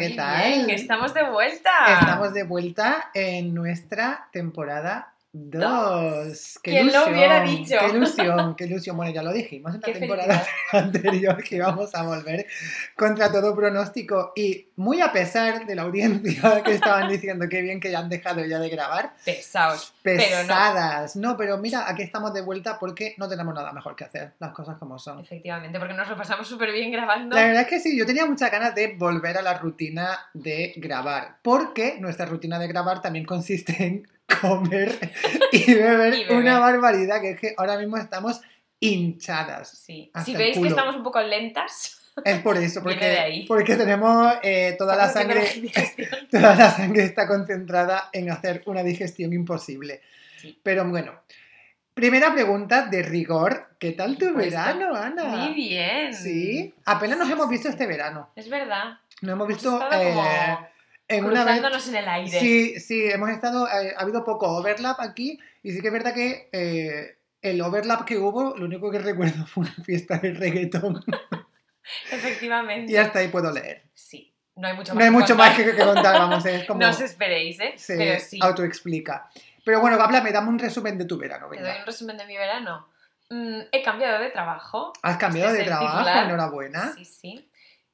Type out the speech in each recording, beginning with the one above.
¿qué Muy tal? bien, estamos de vuelta. Estamos de vuelta en nuestra temporada 2. ¡Qué ¿Quién lo ilusión! hubiera dicho? ¡Qué ilusión! ¡Qué ilusión! Bueno, ya lo dijimos en la Qué temporada anterior que íbamos a volver contra todo pronóstico y muy a pesar de la audiencia que estaban diciendo que bien que ya han dejado ya de grabar, Pesados. Pero no. pesadas. no. pero mira, aquí estamos de vuelta porque no tenemos nada mejor que hacer, las cosas como son. Efectivamente, porque nos lo pasamos súper bien grabando. La verdad es que sí, yo tenía muchas ganas de volver a la rutina de grabar, porque nuestra rutina de grabar también consiste en comer y beber, Y beber. una barbaridad, que es que ahora mismo estamos hinchadas. Sí. Si veis que estamos un poco lentas, Es por eso, porque, porque tenemos eh, toda la sangre, toda la sangre está concentrada en hacer una digestión imposible. Sí. Pero bueno, primera pregunta de rigor, ¿qué tal tu verano, Ana? Muy bien. Sí, apenas nos Sí, hemos visto sí. este verano. Es verdad. Nos hemos visto como en una vez. cruzándonos en el aire. Sí, sí, hemos estado. eh, ha habido poco overlap aquí y sí que es verdad que eh, el overlap que hubo, lo único que recuerdo fue una fiesta de reggaetón Efectivamente. y hasta ahí puedo leer. Sí. No hay mucho más No hay que mucho contar. más que, que contar, vamos, es como No os esperéis, ¿eh? se Pero sí. autoexplica. Pero bueno, háblame, dame un resumen de tu verano, Te doy venga. un resumen de mi verano. Mm, he cambiado de trabajo. Has cambiado Este de trabajo, titular. enhorabuena. Sí, sí.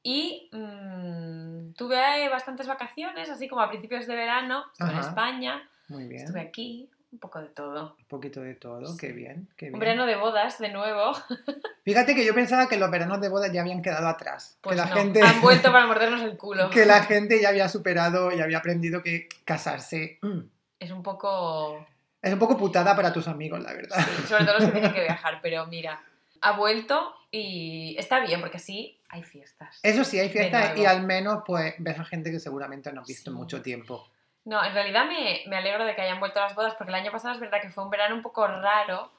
Y mm, tuve bastantes vacaciones, así como a principios de verano. Estuve en. España, Muy bien. estuve aquí, un poco de todo. Un poquito de todo, Sí. qué bien, qué bien. Un verano de bodas, de nuevo. Fíjate que yo pensaba que los veranos de boda ya habían quedado atrás. Pues que la no, gente han vuelto para mordernos el culo. que la gente ya había superado y había aprendido que casarse mm, Es un poco... es un poco putada para tus amigos, la verdad. sí, sobre todo los que tienen que viajar, pero mira, ha vuelto y está bien porque así hay fiestas. Eso sí, hay fiestas y al menos pues ves a gente que seguramente no has visto en Sí. mucho tiempo. No, en realidad me, me alegro de que hayan vuelto las bodas porque el año pasado es verdad que fue un verano un poco raro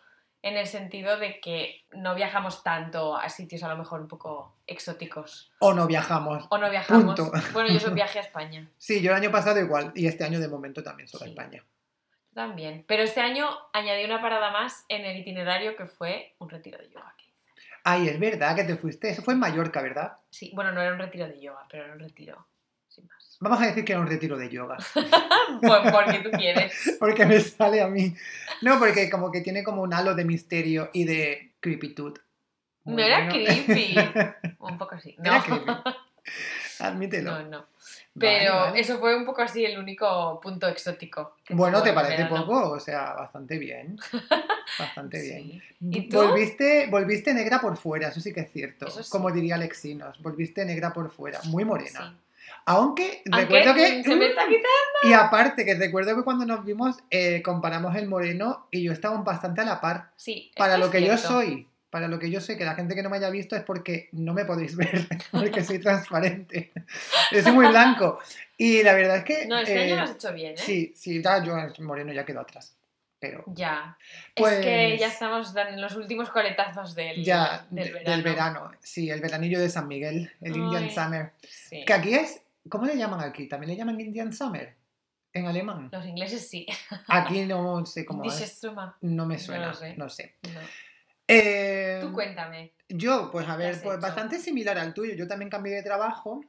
en el sentido de que no viajamos tanto a sitios a lo mejor un poco exóticos. O no viajamos. O no viajamos. Punto. Bueno, yo soy viaje a España Sí, yo el año pasado igual y este año de momento también solo a. España. también. Pero este año añadí una parada más en el itinerario que fue un retiro de yoga. Ay, es verdad que te fuiste. Eso fue en Mallorca, ¿verdad? Sí, bueno, no era un retiro de yoga, pero era un retiro sin más. Vamos a decir que era un retiro de yoga. Pues porque tú quieres. Porque me sale a mí. No, porque como que tiene como un halo de misterio y de creepytud. No era creepy. Un poco así. No, Era creepy. Admítelo. no, no. Pero vale. eso fue un poco así el único punto exótico. Bueno, ¿te parece verano. poco? O sea, bastante bien. Bastante bien. Sí. ¿Y tú? Volviste, volviste negra por fuera, eso sí que es cierto. Sí. Como diría Alexinos, volviste negra por fuera, muy morena. Sí. Aunque, Aunque recuerdo que... se me está quitando. Y aparte, que recuerdo que cuando nos vimos eh, comparamos el moreno y yo estaba bastante a la par. Sí, Para lo es que yo soy, para lo que yo soy, que la gente que no me haya visto es porque no me podéis ver, porque soy transparente. Yo soy muy blanco. Y la verdad es que... No, este eh, año lo has hecho bien, ¿eh? Sí, sí, ya yo el moreno ya quedó atrás. Pero Ya. Pues- Es que ya estamos en los últimos coletazos del, ya, del, de- verano. del verano. Sí, el veranillo de San Miguel, el Indian Ay. Summer. Sí. Que aquí es... ¿Cómo le llaman aquí? ¿También le llaman Indian Summer? En alemán. Los ingleses sí. Aquí no sé cómo es. No me No suena, lo sé. no sé. No. Eh, Tú cuéntame. Yo, pues a ¿Qué ver, pues hecho? bastante similar al tuyo. Yo también cambié de trabajo.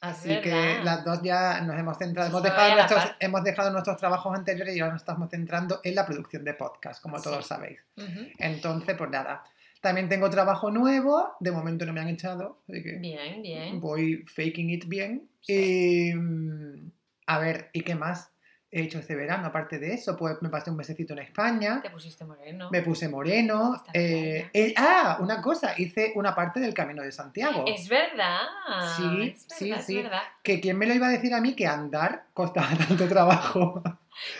Así Es que las dos ya nos hemos centrado. Hemos dejado, nuestros, hemos dejado nuestros trabajos anteriores y ahora nos estamos centrando en la producción de podcast, como Sí. todos sabéis. Entonces, pues nada. También tengo trabajo nuevo. De momento no me han echado. Así que Bien, bien. voy faking it bien. Sí. Y. mm, A ver, ¿y qué más he hecho este verano? Aparte de eso, pues me pasé un mesecito en España. Te pusiste moreno. Me puse moreno. Eh, eh, ah, una cosa, hice una parte del Camino de Santiago. Es verdad. Sí, es verdad, sí, es sí. verdad. Que quién me lo iba a decir a mí que andar costaba tanto trabajo.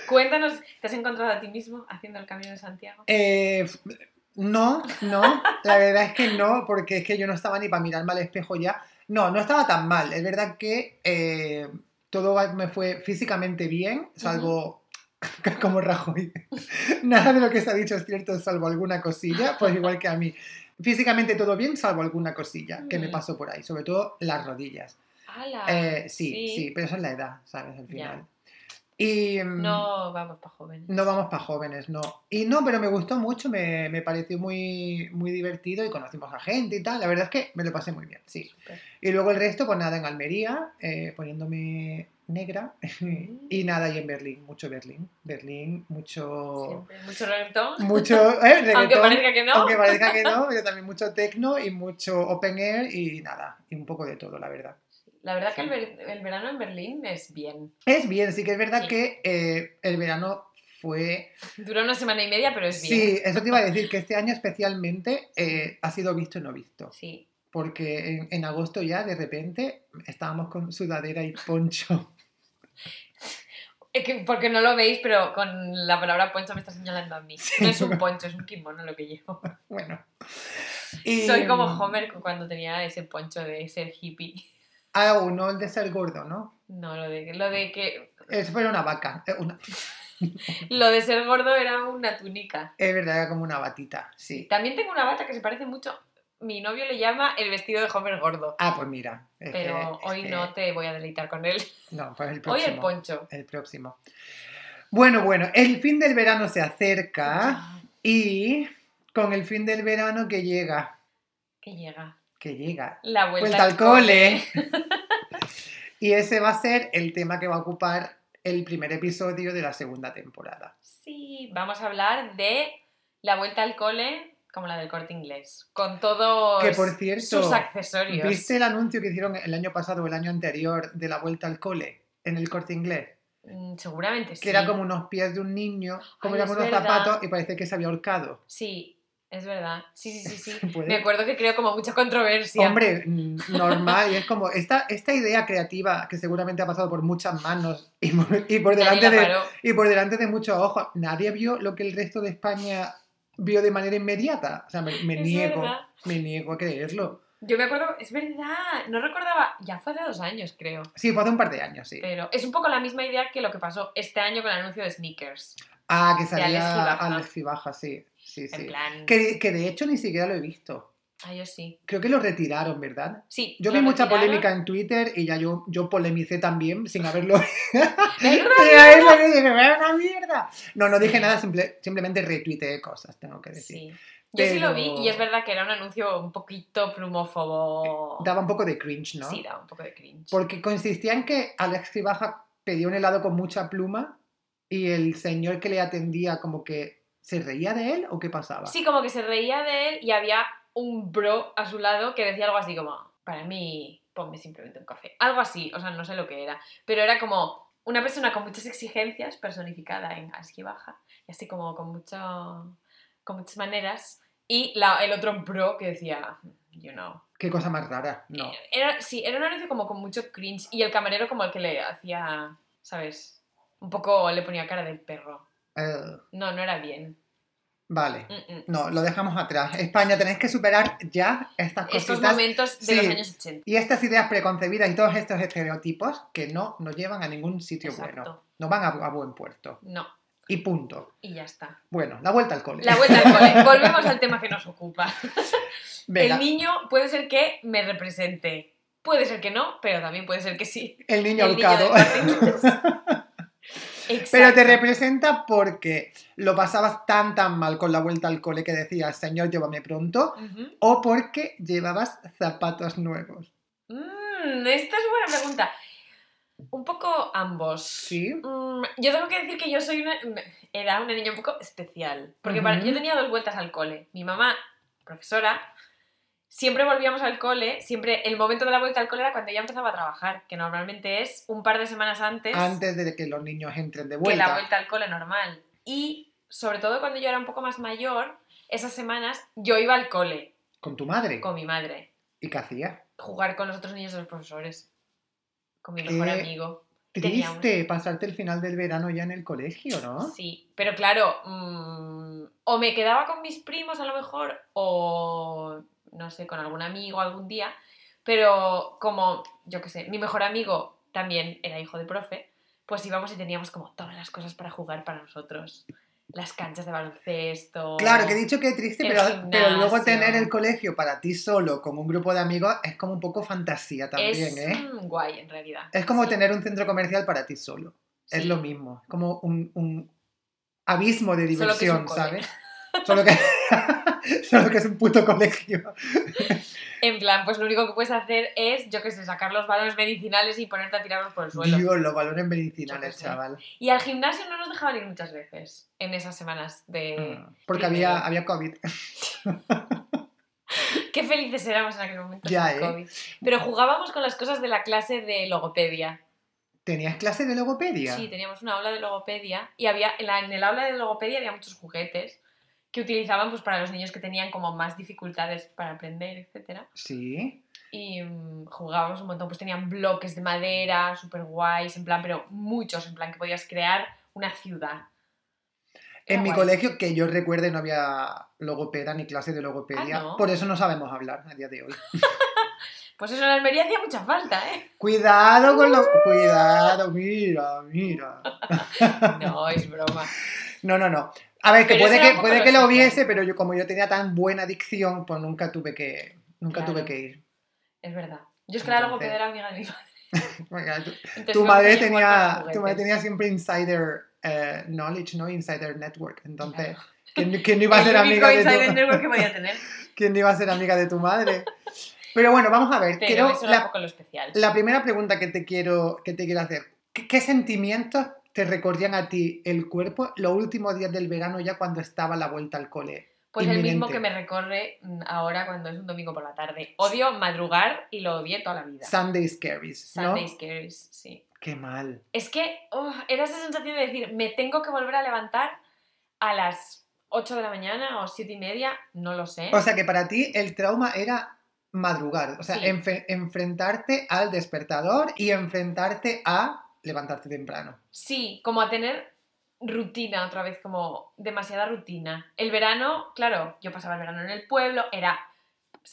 Cuéntanos, ¿te has encontrado a ti mismo haciendo el camino de Santiago? Eh, no, no, la verdad es que no, porque es que yo no estaba ni para mirarme al espejo ya. No, no estaba tan mal. Es verdad que eh, todo me fue físicamente bien, salvo como Rajoy. Nada de lo que se ha dicho es cierto, salvo alguna cosilla, pues igual que a mí. Físicamente todo bien, salvo alguna cosilla que me Mm. pasó por ahí, sobre todo las rodillas. Eh, sí, sí, pero eso es la edad, ¿sabes? Al final. Y, mm, No vamos para jóvenes. No vamos para jóvenes, no. Y no, pero me gustó mucho, me, me pareció muy, muy divertido y conocimos a gente y tal. La verdad es que me lo pasé muy bien, sí. Y luego el resto, pues nada, en Almería, eh, poniéndome negra. y nada, y en Berlín, mucho Berlín. Berlín, mucho... Siempre. Mucho reggaetón. Mucho... eh, Aunque parezca que no. aunque parezca que no, pero también mucho techno y mucho open air y nada, y un poco de todo, la verdad. La verdad que el, ver- el verano en Berlín es bien. Es bien, sí que es verdad Sí. que eh, el verano fue Dura una semana y media, pero es bien. Sí, eso te iba a decir, que este año especialmente eh, ha sido visto y no visto. Sí. Porque en, en agosto ya, de repente, estábamos con sudadera y poncho. Es que porque no lo veis, pero con la palabra poncho me está señalando a mí. No es un poncho, es un kimono lo que llevo. Bueno. Y- Soy como Homer cuando tenía ese poncho de ser hippie. Ah, uno, el de ser gordo, ¿no? No, lo de, lo de que Eso fue una vaca. eh, una- lo de ser gordo era una túnica. es verdad, era como una batita, sí. También tengo una bata que se parece mucho. Mi novio le llama el vestido de Homer gordo. Ah, pues mira. Pero que- hoy que- no te voy a deleitar con él. No, pues el Hoy próximo. el poncho. El próximo. Bueno, bueno, el fin del verano se acerca y con el fin del verano que llega, Que llega. Que llega, La vuelta, vuelta al cole. y ese va a ser el tema que va a ocupar el primer episodio de la segunda temporada. Sí, vamos a hablar de la vuelta al cole como la del corte inglés. Con todos Que, por cierto, sus accesorios. ¿Viste el anuncio que hicieron el año pasado o el año anterior de la vuelta al cole en el corte inglés? Mm, Seguramente sí. Que era como unos pies de un niño, como Ay, eran unos verdad. zapatos y parece que se había ahorcado. Sí, es verdad. Sí, sí, sí, sí. Puede- Me acuerdo que creo como mucha controversia. Hombre, mm, normal, y es como esta, esta idea creativa que seguramente ha pasado por muchas manos y por, y por Nadie delante la de, y por delante de muchos ojos. Nadie vio lo que el resto de España vio de manera inmediata. O sea, me, niego, verdad. me niego a creerlo. Yo me acuerdo, es verdad, no recordaba, ya fue hace dos años creo. Sí, fue hace un par de años, sí. Pero es un poco la misma idea que lo que pasó este año con el anuncio de sneakers. Ah, que salía. Alex Gibaja, sí. Sí, En sí. plan. Que, que de hecho ni siquiera lo he visto. Ah, yo sí. Creo que lo retiraron, ¿verdad? Sí. Yo vi mucha retiraron. polémica en Twitter y ya yo, yo polemicé también sin haberlo ¡Verdad! Sí, ahí lo vi, dije, "Vaya una mierda. No, no dije Sí. nada, simple- simplemente retuiteé cosas, tengo que decir. Sí. Yo sí lo vi Pero- y es verdad que era un anuncio un poquito plumófobo. Daba un poco de cringe, ¿no? Sí, daba un poco de cringe. Porque consistía en que Alex Ribaja pedía un helado con mucha pluma y el señor que le atendía como que se reía de él o qué pasaba. Sí, como que se reía de él y había un bro a su lado que decía algo así como, para mí, ponme simplemente un café. Algo así, o sea, no sé lo que era. Pero era como una persona con muchas exigencias personificada en Así Baja. Y así como con, mucho, con muchas maneras. Y la- el otro bro que decía, you know. Qué cosa más rara, no. Era, sí, era un anuncio como con mucho cringe. Y el camarero como el que le hacía, ¿sabes? Un poco le ponía cara de perro. Eh, No, no era bien. vale. Mm, mm. No, lo dejamos atrás. España, tenéis que superar ya estas Estos cositas momentos de sí. los años 80. y estas ideas preconcebidas y todos estos estereotipos que no nos llevan a ningún sitio bueno. No van a, a buen puerto. No, Y punto. y ya está. Bueno, la vuelta al cole. La vuelta al cole. Volvemos al tema que nos ocupa. Venga, El niño puede ser que me represente. Puede ser que no, pero también puede ser que sí. el niño el niño ahorcado. del Corte Inglés. Exacto. Pero te representa porque lo pasabas tan tan mal con la vuelta al cole que decías, señor, llévame pronto, o porque llevabas zapatos nuevos. Mm, esta es buena pregunta. Un poco ambos. Sí. Mm, yo tengo que decir que yo soy una... Era una niña un poco especial. Porque para- yo tenía dos vueltas al cole. Mi mamá, profesora, siempre volvíamos al cole. Siempre el momento de la vuelta al cole era cuando ella empezaba a trabajar, que normalmente es un par de semanas antes, Antes de que los niños entren de que vuelta. la vuelta al cole normal. Y sobre todo cuando yo era un poco más mayor, esas semanas yo iba al cole Con tu madre. con mi madre, ¿Y qué hacía? jugar con los otros niños de los profesores, con mi mejor amigo. Teníamos- Triste pasarte el final del verano ya en el colegio, ¿no? Sí, pero claro, mm, o me quedaba con mis primos a lo mejor, o no sé, con algún amigo algún día, pero como, yo qué sé, mi mejor amigo también era hijo de profe, pues íbamos y teníamos como todas las cosas para jugar para nosotros. Las canchas de baloncesto. Claro, que he dicho que es triste, pero, pero luego tener el colegio para ti solo, con un grupo de amigos, es como un poco fantasía también, es ¿eh? guay en realidad. Es como Sí, tener un centro comercial para ti solo. Es lo mismo. Como un, un abismo de Solo diversión, cole. ¿sabes? Solo que, solo que es un puto colegio. En plan, pues lo único que puedes hacer es, yo qué sé, sacar los balones medicinales y ponerte a tirarlos por el suelo. Dios, los balones medicinales, chaval. Y al gimnasio no nos dejaban ir muchas veces en esas semanas de... Mm, Porque primero. había, había COVID. Qué felices éramos en aquel momento Ya, ¿eh? COVID. Pero jugábamos con las cosas de la clase de logopedia. ¿Tenías clase de logopedia? Sí, teníamos una aula de logopedia y había en, la- en el aula de logopedia había muchos juguetes que utilizaban pues, para los niños que tenían como más dificultades para aprender, etc. Sí. Y mm, jugábamos un montón, pues tenían bloques de madera, súper guays, en plan, pero muchos, en plan que podías crear una ciudad. Era En mi colegio, que yo recuerde, no había logopeda ni clase de logopedia. Ah, ¿no? Por eso no sabemos hablar a día de hoy. Pues eso en Almería hacía mucha falta, ¿eh? Cuidado con lo... Cuidado, mira, mira. No, es broma. No, no, no. A ver, que Pero puede era que, puede que lo hubiese, pero yo como yo tenía tan buena dicción, pues nunca tuve que, nunca Claro. tuve que ir. Es verdad. Yo es que la Entonces- logopeda era amiga de mi madre. Entonces tu madre tenía, tu madre tenía siempre insider eh, knowledge, ¿no? Insider network. Entonces, Claro. ¿quién, quién no iba a ser amiga de tu, network que tener. quién iba a ser amiga de tu madre? Pero bueno, vamos a ver. Pero Quiero, eso era un la, poco lo especial. la primera pregunta que te quiero, que te quiero hacer. ¿Qué, qué sentimientos te recorrían a ti el cuerpo los últimos días del verano ya cuando estaba la vuelta al cole? Pues el mismo que me recorre mm, ahora cuando es un domingo por la tarde. Odio madrugar y lo odié toda la vida. Sunday Scaries, ¿no? Sunday scaries, sí. Qué mal. Es que oh, era esa sensación de decir, me tengo que volver a levantar a las 8 de la mañana o 7 y media, no lo sé. O sea que para ti el trauma era madrugar, o sea, Sí. enfrentarte al despertador y enfrentarte a levantarte temprano. Sí, como a tener rutina otra vez, como demasiada rutina. El verano, claro, yo pasaba el verano en el pueblo, era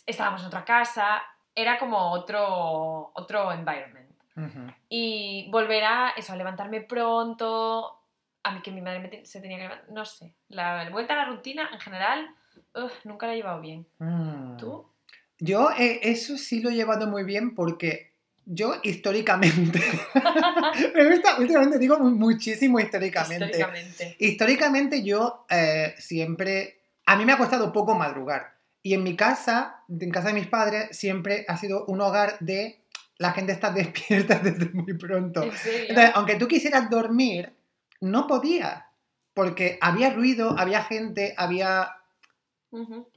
estábamos en otra casa, era como otro otro environment. Y volver a eso, a levantarme pronto, a mí que mi madre me se tenía que levantar, no sé, la vuelta a la rutina en general, ugh, nunca la he llevado bien. Mm. ¿Tú? Yo eh, eso sí lo he llevado muy bien porque yo históricamente, me gusta, últimamente digo mu- muchísimo históricamente. Históricamente. Históricamente yo eh, siempre, a mí me ha costado poco madrugar. Y en mi casa, en casa de mis padres, siempre ha sido un hogar de la gente está despierta desde muy pronto. ¿En serio? Entonces, aunque tú quisieras dormir, no podías. Porque había ruido, había gente, había...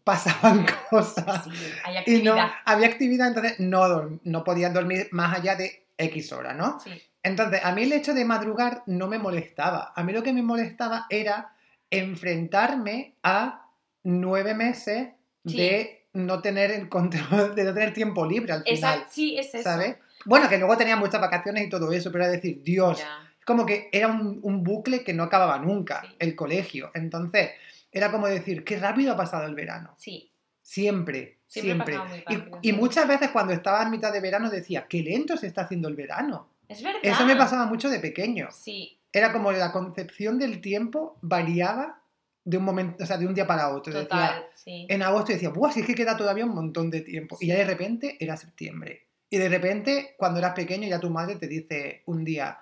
Pasaban cosas. Sí, hay Y no, había actividad, entonces no, no podías dormir más allá de X hora, ¿no? Sí. Entonces, a mí el hecho de madrugar no me molestaba. A mí lo que me molestaba era enfrentarme a nueve meses Sí. de no tener el control, de no tener tiempo libre al final. Esa- sí, es eso. ¿Sabes? Bueno, que luego tenía muchas vacaciones y todo eso, pero era decir, Dios, Ya. como que era un, un bucle que no acababa nunca, el colegio. Entonces, era como decir, qué rápido ha pasado el verano. Sí, Siempre, Siempre siempre. pasaba muy Y- rápido, y, sí. muchas veces cuando estaba en mitad de verano decía, qué lento se está haciendo el verano. es verdad. Eso me pasaba mucho de pequeño. Sí, Era como la concepción del tiempo variaba de un momento, o sea, de un día para otro. Decía, total, sí. en agosto decía, ¡buah! Si es que queda todavía un montón de tiempo. Y ya de repente era septiembre. Y de repente, cuando eras pequeño, ya tu madre te dice un día,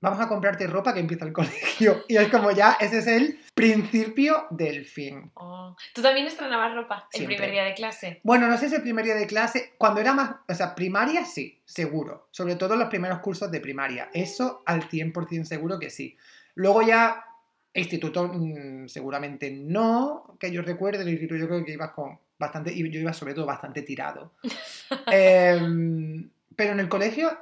vamos a comprarte ropa que empieza el colegio. Y es como ya, ese es el principio del fin. Oh. ¿Tú también estrenabas ropa el primer día de clase? Bueno, no sé si el primer día de clase, cuando era más, o sea, primaria sí, seguro. Sobre todo los primeros cursos de primaria. Eso al 100% seguro que sí. Luego ya, instituto mm, seguramente no, que yo recuerde, el instituto yo creo que ibas con bastante, y yo iba sobre todo bastante tirado. Em, pero en el colegio,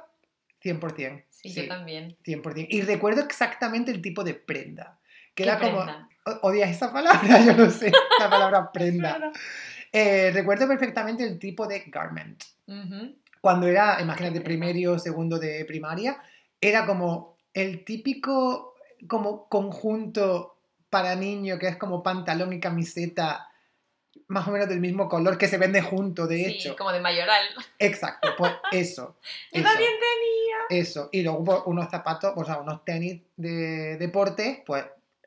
100%. Sí, yo también. 100%. Y recuerdo exactamente el tipo de prenda. Que ¿Qué era como... prenda? o- ¿Odias esa palabra? Yo no sé, la palabra prenda. Eh, recuerdo perfectamente el tipo de garment. Ujú. Cuando era, imagínate, primero o segundo de primaria, era como el típico como conjunto para niño que es como pantalón y camiseta más o menos del mismo color que se vende junto, de Sí, hecho. como de mayoral. Exacto, pues eso. Yo eso, también tenía. eso. Y luego pues, unos zapatos, o sea, unos tenis de deporte, pues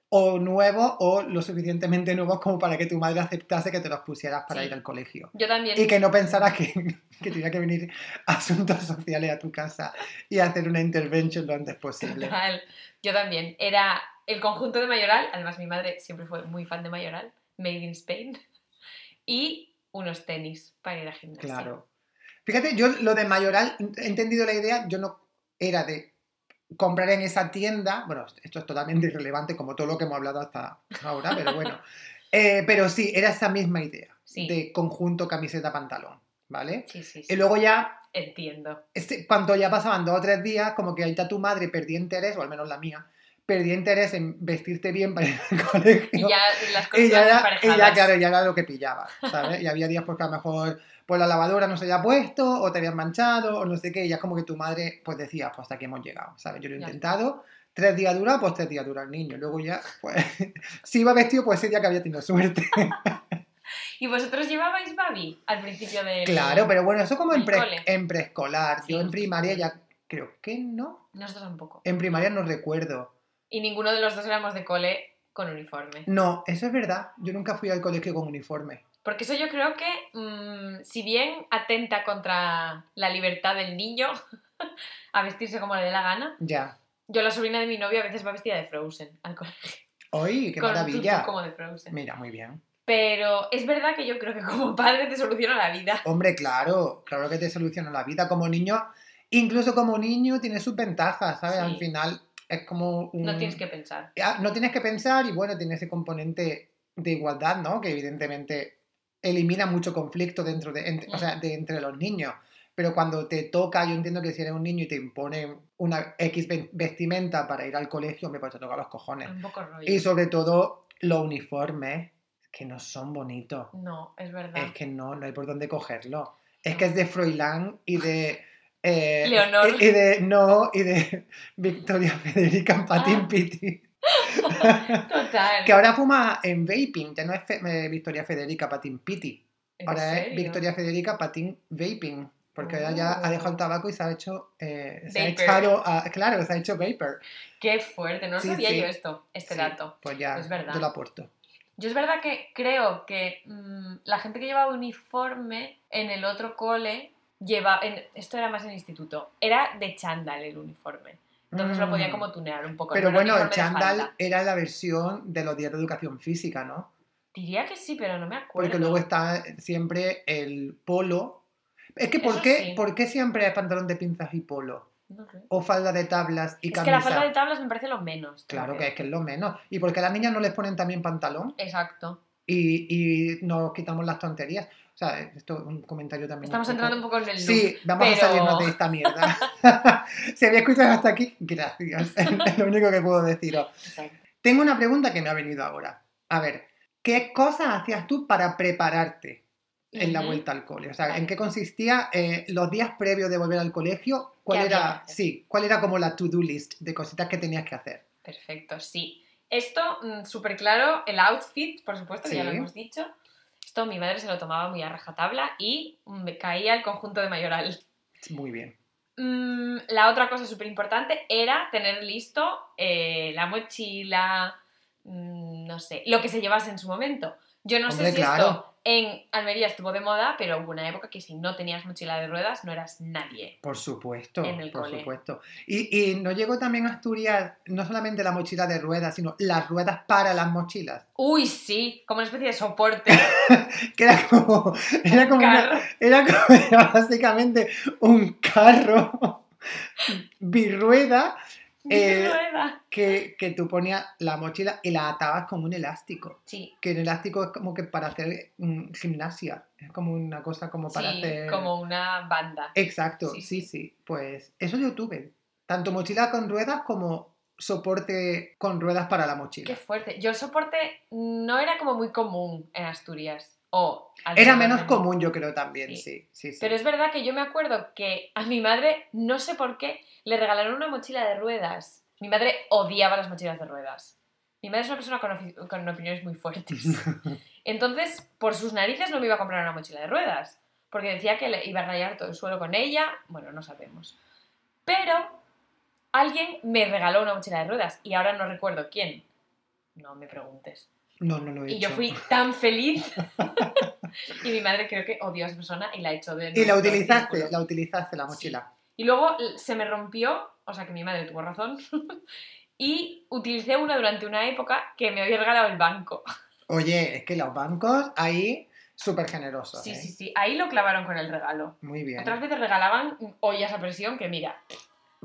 o nuevos o lo suficientemente nuevos como para que tu madre aceptase que te los pusieras para Sí. ir al colegio. Yo también. Y que no pensaras que, que tenía que venir asuntos sociales a tu casa y hacer una intervention lo antes posible. Total. Yo también. Era el conjunto de Mayoral, además mi madre siempre fue muy fan de Mayoral, Made in Spain, y unos tenis para ir a gimnasia. Claro. Fíjate, yo lo de Mayoral, he entendido la idea, yo no era de comprar en esa tienda, bueno, esto es totalmente irrelevante como todo lo que hemos hablado hasta ahora, pero bueno. Eh, pero sí, era esa misma idea Sí. de conjunto, camiseta, pantalón, ¿vale? Sí, sí, sí. Y luego ya, Entiendo. este, cuando ya pasaban dos o tres días, como que ahí está tu madre perdía interés, o al menos la mía, perdía interés en vestirte bien para ir al colegio. Y ya las cosas Y ya, era, y ya, claro, ya era lo que pillaba, ¿sabes? Y había días pues que a lo mejor pues la lavadora no se había puesto, o te habían manchado, o no sé qué, y ya es como que tu madre pues decía, pues hasta aquí hemos llegado, ¿sabes? Yo lo he Ya intentado, tres días dura, pues tres días dura el niño, luego ya, pues, si iba vestido, pues ese día que había tenido suerte. ¿Y vosotros llevabais Babi al principio del... claro, pero bueno, eso como en, pre- en preescolar, Sí, yo en primaria ya creo que no, Nosotros tampoco. en primaria no recuerdo. Y ninguno de los dos éramos de cole con uniforme. No, eso es verdad, yo nunca fui al colegio con uniforme. Porque eso yo creo que, mm, si bien atenta contra la libertad del niño a vestirse como le dé la gana, Ya. yo la sobrina de mi novio a veces va vestida de Frozen al colegio. ¡Ay, qué con maravilla! como de Frozen. Mira, muy bien. Pero es verdad que yo creo que como padre te soluciona la vida. Hombre, claro, claro que te soluciona la vida. Como niño, incluso como niño, tiene sus ventajas, ¿sabes? Sí. Al final es como un... No tienes que pensar. Ah, No tienes que pensar y bueno, tiene ese componente de igualdad, ¿no? Que evidentemente elimina mucho conflicto dentro de, ent- o Mm. sea, de entre los niños. Pero cuando te toca, yo entiendo que si eres un niño y te imponen una X ve- vestimenta para ir al colegio, me pues te toca los cojones. Un poco rollo. Y sobre todo los uniformes, que no son bonitos. No, es verdad. Es que no, no hay por dónde cogerlo. Es que es de Froilán y de. Eh, Leonor. Y, y de. No, y de Victoria Federica Patin Ah. Pitti. Total. Que ahora fuma en vaping, ya no es Fe- eh, Victoria Federica Patin Pitti. ¿En Ahora es? Victoria Federica Patin Vaping. Porque ahora ya ha dejado el Oh. tabaco y se ha hecho. eh, se ha echado. a- claro, se ha hecho vapor. Qué fuerte, no Sí, sabía sí. yo esto, este Sí, dato. Pues ya, Es verdad. yo lo aporto. Yo es verdad que creo que mm, la gente que llevaba uniforme en el otro cole lleva, en, esto era más en instituto, era de chándal el uniforme. Entonces lo podía Mm. como tunear un poco. Pero no bueno, el chándal era la versión de los días de educación física, ¿no? Diría que sí, pero no me acuerdo. Porque luego está siempre el polo. Es que, ¿por qué, sí. ¿por qué siempre hay pantalón de pinzas y polo? No sé. O falda de tablas y Es camisa. que la falda de tablas me parece lo menos. Claro que es que es lo menos. ¿Y porque a las niñas no les ponen también pantalón? Exacto. Y, y nos quitamos las tonterías. O sea, esto es un comentario también. Estamos poco- entrando un poco en el loop. Sí, vamos a pero- salirnos de esta mierda. si había escuchado hasta aquí, gracias. Es lo único que puedo deciros. Exacto. Tengo una pregunta que me ha venido ahora. A ver, ¿qué cosas hacías tú para prepararte en la Ujú. vuelta al cole? O sea, ¿en qué consistía eh, los días previos de volver al colegio? ¿Cuál ¿Qué había era, sí, cuál era como la to-do list de cositas que tenías que hacer? Perfecto, sí. Esto, súper claro, el outfit, por supuesto, que ya lo Sí. hemos dicho. Esto mi madre se lo tomaba muy a rajatabla y me caía el conjunto de mayoral. Muy bien. Mm, la otra cosa súper importante era tener listo eh, la mochila, mm, no sé, lo que se llevase en su momento. Yo no Hombre, sé si claro. esto en Almería estuvo de moda, pero hubo una época que si no tenías mochila de ruedas no eras nadie. Por supuesto, En el por cole. supuesto. Y, y no llegó también a Asturias no solamente la mochila de ruedas, sino las ruedas para las mochilas. Uy, sí, como una especie de soporte. Que era como, era como, una- era como era básicamente un carro birrueda eh, que, que tú ponías la mochila y la atabas con un elástico. Sí, Que el elástico es como que para hacer mm, gimnasia. Es como una cosa como para sí, hacer. como una banda. Exacto, Sí, sí, sí, Pues eso yo tuve. Tanto mochila con ruedas como soporte con ruedas para la mochila. Qué fuerte. Yo el soporte no era como muy común en Asturias. O Era menos menos en- común, yo creo también, Sí. sí, sí, sí. Pero es verdad que yo me acuerdo que a mi madre, no sé por qué, le regalaron una mochila de ruedas. Mi madre odiaba las mochilas de ruedas. Mi madre es una persona con, con opiniones muy fuertes. Entonces, por sus narices no me iba a comprar una mochila de ruedas. Porque decía que le iba a rayar todo el suelo con ella. Bueno, no sabemos. Pero alguien me regaló una mochila de ruedas y ahora no recuerdo quién. no me preguntes. No, no lo he Y hecho. yo fui tan feliz. y mi madre creo que odió a esa persona y la echó de Y la utilizaste, círculo. la utilizaste la mochila. Y luego se me rompió, o sea que mi madre tuvo razón, y utilicé una durante una época que me había regalado el banco. Oye, es que los bancos ahí súper generosos. Sí, ¿eh? sí, sí, ahí lo clavaron con el regalo. Muy bien. Otras veces regalaban ollas a presión que mira,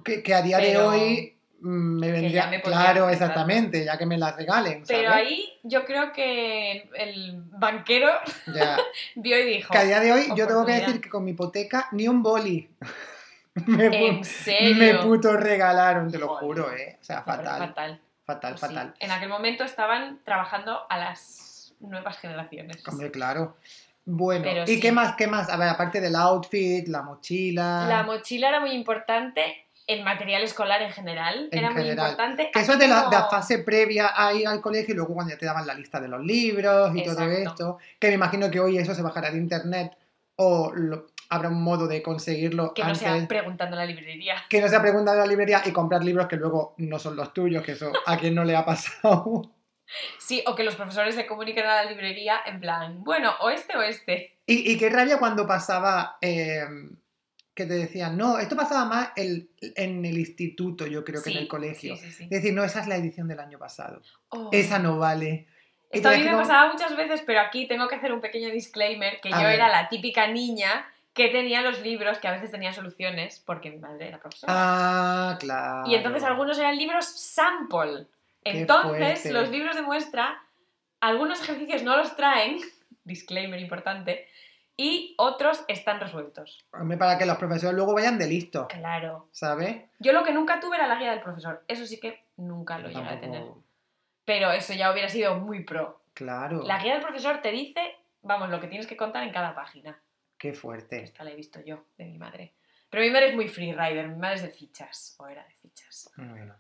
Que, que a día de hoy me vendría. ya me podría claro, regalar. exactamente, ya que me las regalen. pero ¿sabes? ahí yo creo que el banquero Ya. vio y dijo, Que a día de hoy yo tengo que decir que con mi hipoteca ni un boli. me, pu- ¿en serio? me puto regalaron, te lo juro, ¿eh? O sea, fatal, fatal. fatal, Pues sí, fatal. En aquel momento estaban trabajando a las nuevas generaciones. Hombre, claro. Bueno, Pero ¿y sí. qué más? ¿Qué más? A ver, aparte del outfit, la mochila. La mochila era muy importante, el material escolar en general En era muy importante. Que eso es de la, de la fase previa a ir al colegio y luego cuando ya te daban la lista de los libros y todo esto. Que me imagino que hoy eso se bajará de internet o lo- habrá un modo de conseguirlo Que no antes. sea preguntando en la librería. que no sea preguntar en la librería y comprar libros que luego no son los tuyos, que eso a quien no le ha pasado. Sí, o que los profesores se comuniquen a la librería en plan, bueno, o este o este. y, y qué rabia cuando pasaba, eh, que te decían, no, esto pasaba más el- en el instituto, yo creo que Sí, en el colegio. Sí, sí. Es decir, no, esa es la edición del año pasado. Oh. Esa no vale. Esto a mí me pasaba muchas veces, pero aquí tengo que hacer un pequeño disclaimer, que A yo ver. era la típica niña que tenía los libros, que a veces tenía soluciones, porque mi madre era profesora. Ah, claro. Y entonces algunos eran libros sample. Entonces, los libros de muestra, algunos ejercicios no los traen, disclaimer importante, y otros están resueltos. Hombre, para que los profesores luego vayan de listo, Claro. ¿sabes? Yo lo que nunca tuve era la guía del profesor. Eso sí que nunca lo llegué a tener. Pero eso ya hubiera sido muy pro. Claro. La guía del profesor te dice, vamos, lo que tienes que contar en cada página. Qué fuerte. Esta la he visto yo, de mi madre. Pero mi madre es muy freerider, mi madre es de fichas, o era de fichas. Bueno.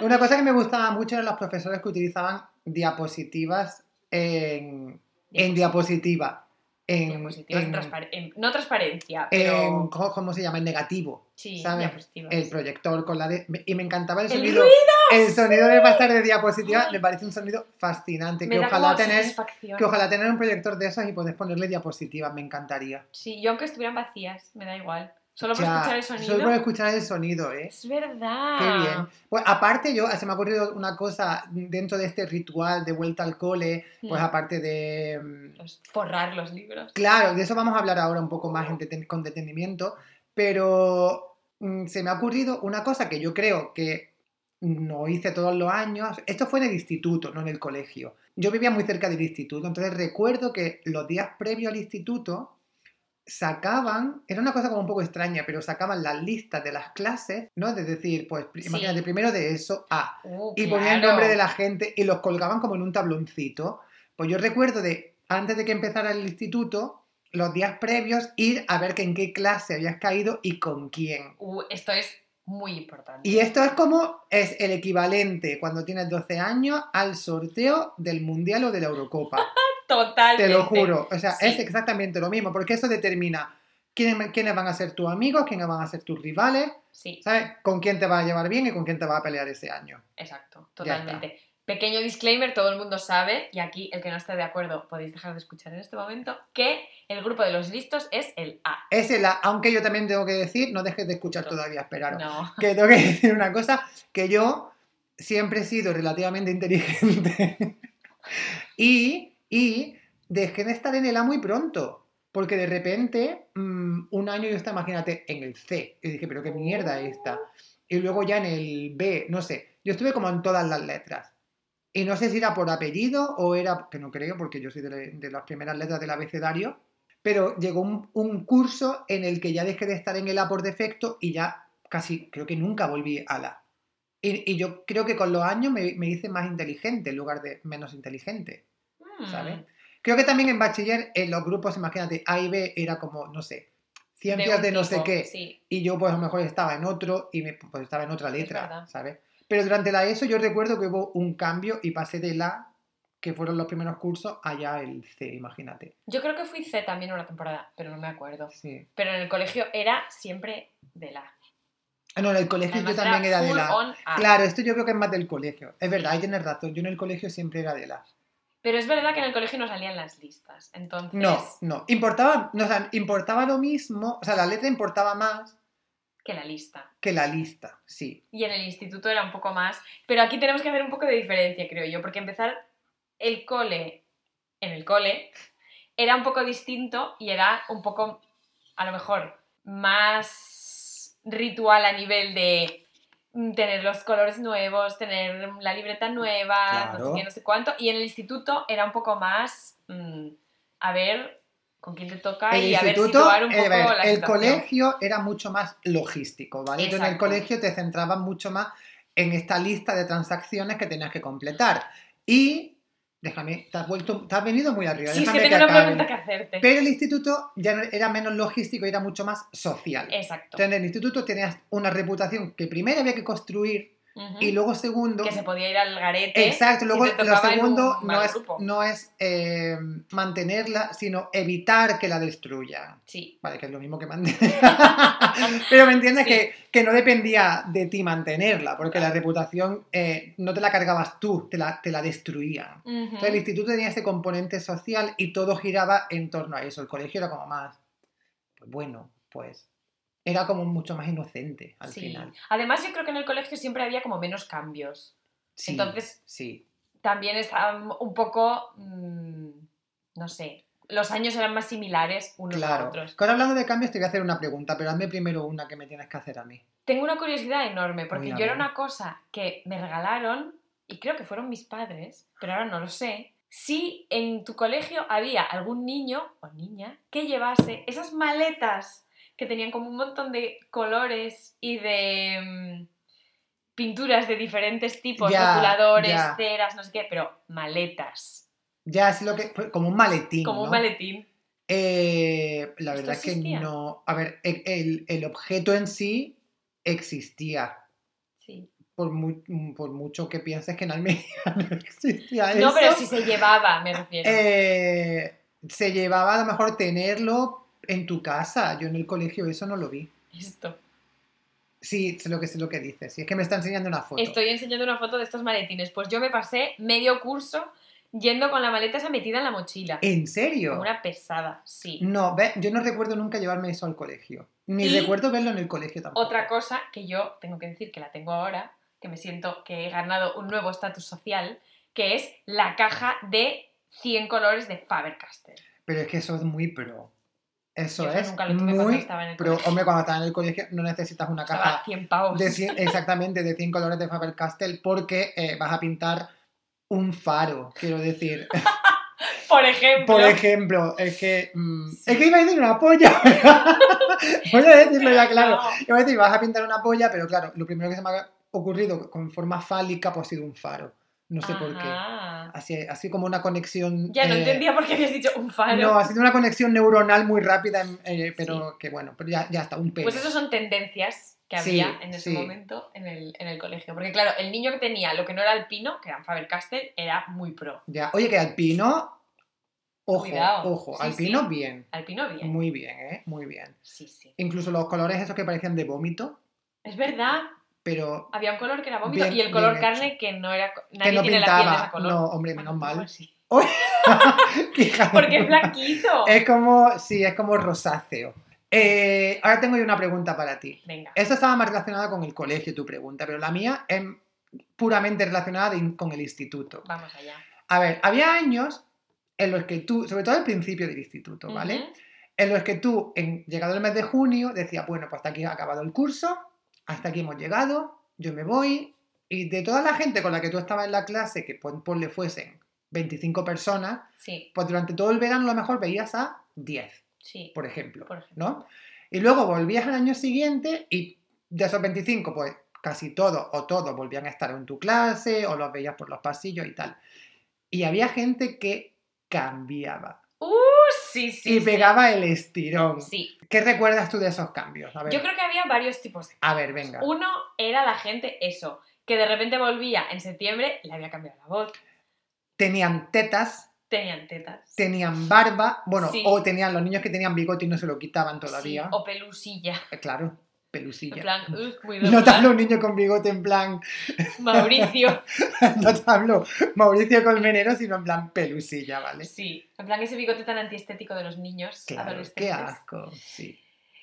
Una cosa que me gustaba mucho eran los profesores que utilizaban diapositivas en, en diapositiva. En, Diapositivas en- transpar- en- no transparencia, en- pero... ¿cómo, cómo se llama? En negativo. sí. El proyector con la de... Y me encantaba el ¡El sonido. ruido! El sonido de pasar de diapositiva me parece un sonido fascinante. Me Que ojalá, satisfacción. que ojalá tener un proyector de esos y poder ponerle diapositivas, me encantaría. Sí, yo aunque estuvieran vacías, me da igual. Solo por Ya, escuchar el sonido. Solo por escuchar el sonido, ¿eh? Es verdad. Qué bien. Pues aparte yo, se me ha ocurrido una cosa dentro de este ritual de vuelta al cole, pues Mm. aparte de... mm, forrar los libros. Claro, de eso vamos a hablar ahora un poco más en con detenimiento, pero mm, se me ha ocurrido una cosa que yo creo que no hice todos los años. Esto fue en el instituto, no en el colegio. Yo vivía muy cerca del instituto, entonces recuerdo que los días previos al instituto sacaban, era una cosa como un poco extraña, pero sacaban las listas de las clases, ¿no? Es decir, pues Sí. imagínate, primero de eso a Uh, y ponían el claro. nombre de la gente y los colgaban como en un tabloncito. Pues yo recuerdo de, antes de que empezara el instituto, los días previos, ir a ver que en qué clase habías caído y con quién. Uh, esto es muy importante. Y esto es como, es el equivalente cuando tienes 12 años al sorteo del Mundial o de la Eurocopa. Totalmente. Te lo juro. O sea, Sí. es exactamente lo mismo, porque eso determina quiénes, quiénes van a ser tus amigos, quiénes van a ser tus rivales, Sí, ¿sabes? Con quién te vas a llevar bien y con quién te vas a pelear ese año. exacto. Totalmente. Pequeño disclaimer, todo el mundo sabe, y aquí el que no esté de acuerdo podéis dejar de escuchar en este momento, que el grupo de los listos es el A. Es el A, aunque yo también tengo que decir, no dejes de escuchar No. todavía, esperaros. No. Que tengo que decir una cosa, que yo siempre he sido relativamente inteligente y, y dejé de estar en el A muy pronto. Porque de repente, mm, un año yo estaba, imagínate, en el C. Y dije, pero qué mierda es esta. Y luego ya en el B, no sé. Yo estuve como en todas las letras. Y no sé si era por apellido o era, que no creo, porque yo soy de, de las primeras letras del abecedario. Pero llegó un, un curso en el que ya dejé de estar en el A por defecto y ya casi, creo que nunca volví al A. Y, y yo creo que con los años me, me hice más inteligente en lugar de menos inteligente. Mm. ¿sabes? Creo que también en bachiller, en los grupos, imagínate, A y B era como, no sé, ciencias de, no sé qué. Sí. Y yo, pues a lo mejor estaba en otro y me, pues, estaba en otra letra. ¿sabes? Pero durante la ESO yo recuerdo que hubo un cambio y pasé del A, que fueron los primeros cursos, allá el C, imagínate. Yo creo que fui C también una temporada, pero no me acuerdo. Sí. Pero en el colegio era siempre de la. Ah, No, en el colegio Además yo también era de full la. Claro, esto yo creo que es más del colegio. Es verdad, ahí tienes razón. Yo en el colegio siempre era de la. Pero es verdad que en el colegio no salían las listas. Entonces. No, no. Importaba, no, o sea, importaba lo mismo. O sea, la letra importaba más Que la lista. que la lista, sí. Y en el instituto era un poco más. Pero aquí tenemos que hacer un poco de diferencia, creo yo. Porque empezar el cole en el cole era un poco distinto y era un poco, a lo mejor, más ritual a nivel de mm, tener los colores nuevos, tener la libreta nueva, no sé qué, no sé cuánto. Y en el instituto era un poco más, mm, a ver con quién te toca El y a ver instituto, situar un eh, poco ver, la el situación. colegio era mucho más logístico, ¿vale? Tú en el Exacto. colegio te centrabas mucho más en esta lista de transacciones que tenías que completar. Y, déjame, te has, vuelto, te has venido muy arriba. Sí, es déjame que tengo una acabe. pregunta que hacerte. Pero el instituto ya era menos logístico y era mucho más social. Exacto. Entonces, en el instituto tenías una reputación que primero había que construir Y luego segundo... que se podía ir al garete. Exacto, luego si lo segundo un no es, no es eh, mantenerla, sino evitar que la destruyan. Sí. Vale, que es lo mismo que mantener. Pero me entiendes Sí. que, que no dependía de ti mantenerla, porque la reputación eh, no te la cargabas tú, te la, te la destruían. Entonces el instituto tenía ese componente social y todo giraba en torno a eso. El colegio era como más, pues bueno, pues era como mucho más inocente al Sí. final. Además, yo creo que en el colegio siempre había como menos cambios. Sí, Entonces- sí. También estaba un poco. mm, no sé. Los años eran más similares unos a Claro. otros. Que Ahora hablando de cambios te voy a hacer una pregunta, pero hazme primero una que me tienes que hacer a mí. Tengo una curiosidad enorme, porque a yo era una cosa que me regalaron, y creo que fueron mis padres, pero ahora no lo sé. Si en tu colegio había algún niño o niña que llevase esas maletas que tenían como un montón de colores y de mm, pinturas de diferentes tipos, Ya, rotuladores, ya. ceras, no sé qué, pero maletas, Ya, así lo que. Como un maletín. como un maletín. Eh, la ¿Esto verdad es que no. A ver, el, el- objeto en sí existía. Sí. Por, mu- por mucho que pienses que en Almería no existía eso. No, pero si se llevaba, me refiero. eh, se llevaba a lo mejor tenerlo en tu casa. Yo en el colegio eso no lo vi. Esto. Sí, sé lo que sé lo que dices. Sí, es que me está enseñando una foto. Estoy enseñando una foto de estos maletines. Pues yo me pasé medio curso yendo con la maleta esa metida en la mochila. ¿En serio? Como una pesada, sí. No, ve, yo no recuerdo nunca llevarme eso al colegio. Ni Y- recuerdo verlo en el colegio tampoco. Otra cosa que yo tengo que decir que la tengo ahora, que me siento que he ganado un nuevo estatus social, que es la caja de 100 colores de Faber-Castell. Pero es que eso es muy pro. Eso Yo es nunca lo tuve muy estaba en el colegio. Hombre, cuando estás en el colegio no necesitas una caja a 100 pavos. de 100 exactamente de 100 colores de Faber-Castell porque eh, vas a pintar un faro, quiero decir. Por ejemplo. Por ejemplo, es que... mm, Sí. Es que iba a decir una polla. Voy a decirlo ya claro. No. Iba a decir, vas a pintar una polla, pero claro, lo primero que se me ha ocurrido con forma fálica pues ha sido un faro. No sé por qué. Así, así como una conexión... Ya no eh, entendía por qué habías dicho un faro. No, ha sido una conexión neuronal muy rápida, eh, pero que bueno, pero ya, ya está, un pelo. Pues eso son tendencias que Sí, había en ese sí. momento en el, en el colegio. Porque claro, el niño que tenía lo que no era alpino, que era un Faber-Castell, era muy pro. Ya. Oye, que alpino, ojo, Cuidado. ojo, Sí, alpino bien, Alpino bien. muy bien, ¿eh? Muy bien. Sí, sí. Incluso los colores esos que parecían de vómito, Es verdad, pero había un color que era vómito Bien- y el color carne que no era... Nadie que no tiene la piel de pintaba. color. No, hombre, Bueno, menos tú mal. sí. Porque es blanquito. Es como, sí, es como rosáceo. Eh, ahora tengo yo una pregunta para ti. Venga. Esta estaba más relacionada con el colegio, tu pregunta, pero la mía es puramente relacionada de- con el instituto. Vamos allá. A ver, había años en los que tú, sobre todo al principio del instituto, ¿vale? En los que tú, en, llegado el mes de junio, decías, bueno, pues hasta aquí ha acabado el curso, hasta aquí hemos llegado, yo me voy, y de toda la gente con la que tú estabas en la clase, que pon- ponle fuesen 25 personas, Sí, pues durante todo el verano a lo mejor veías a 10, sí. por ejemplo, Por ejemplo. ¿no? Y luego volvías al año siguiente y de esos 25, pues casi todos o todos volvían a estar en tu clase o los veías por los pasillos y tal. Y había gente que cambiaba Uh, sí, sí. y sí. pegaba el estirón. Sí. ¿Qué recuerdas tú de esos cambios? A ver, Yo creo que había varios tipos de a ver venga. Uno era la gente, eso, que de repente volvía en septiembre, le había cambiado la voz, Tenían tetas, tenían tetas. tenían barba, bueno, Sí. o tenían los niños que tenían bigote y no se lo quitaban todavía. Sí, o pelusilla. Eh, Claro, pelusilla. En plan, uh, muy no te hablo un niño con bigote en plan, Mauricio. no te hablo Mauricio Colmenero, sino en plan pelusilla, ¿vale? Sí, en plan ese bigote tan antiestético de los niños Claro, adolescentes. qué asco, sí.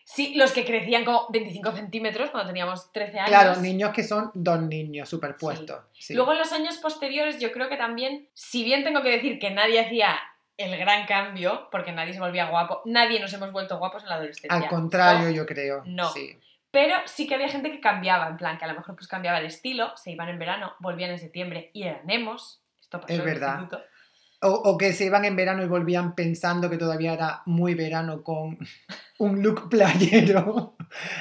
Sí, los que crecían como 25 centímetros cuando teníamos 13 años. Claro, niños que son dos niños superpuestos. sí. Luego en los años posteriores yo creo que también, si bien tengo que decir que nadie hacía el gran cambio, porque nadie se volvía guapo, nadie nos hemos vuelto guapos en la adolescencia. Al contrario, yo creo. No. Sí. Pero sí que había gente que cambiaba, en plan, que a lo mejor pues cambiaba el estilo, se iban en verano, volvían en septiembre y eran emos. Esto pasó Es en el verdad. instituto. O, o que se iban en verano y volvían pensando que todavía era muy verano con un look playero.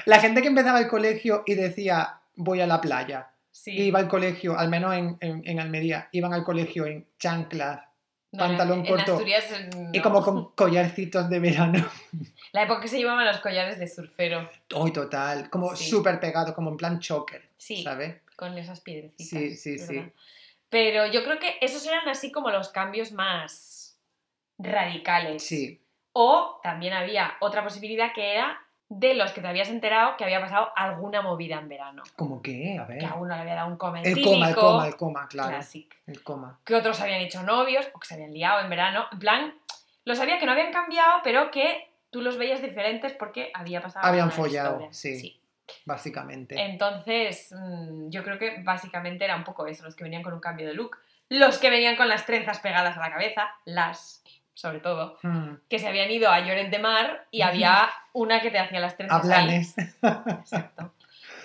La gente que empezaba el colegio y decía voy a la playa. Sí. Y iba al colegio, al menos en, en- en Almería, iban al colegio en chanclas No, pantalón en corto Asturias, eh, y no. como con collarcitos de verano. La época que se llevaban los collares de surfero. Hoy total, como Sí. súper pegado, como en plan choker, Sí, ¿sabes? con esas piedrecitas. Sí, sí, es sí. verdad. Pero yo creo que esos eran así como los cambios más radicales. Sí, O también había otra posibilidad que era de los que te habías enterado que había pasado alguna movida en verano. como que, a ver. Que a uno le había dado un coma El coma, el coma, el coma, claro. Classic. El coma. Que otros habían hecho novios o que se habían liado en verano. En plan, lo sabía que no habían cambiado, pero que tú los veías diferentes porque había pasado. Habían follado, historia. sí. Básicamente. Entonces, mm, yo creo que básicamente era un poco eso, los que venían con un cambio de look, los que venían con las trenzas pegadas a la cabeza, las, sobre todo, Hmm. que se habían ido a Lloret de Mar y había una que te hacía las trenzas planes. Exacto.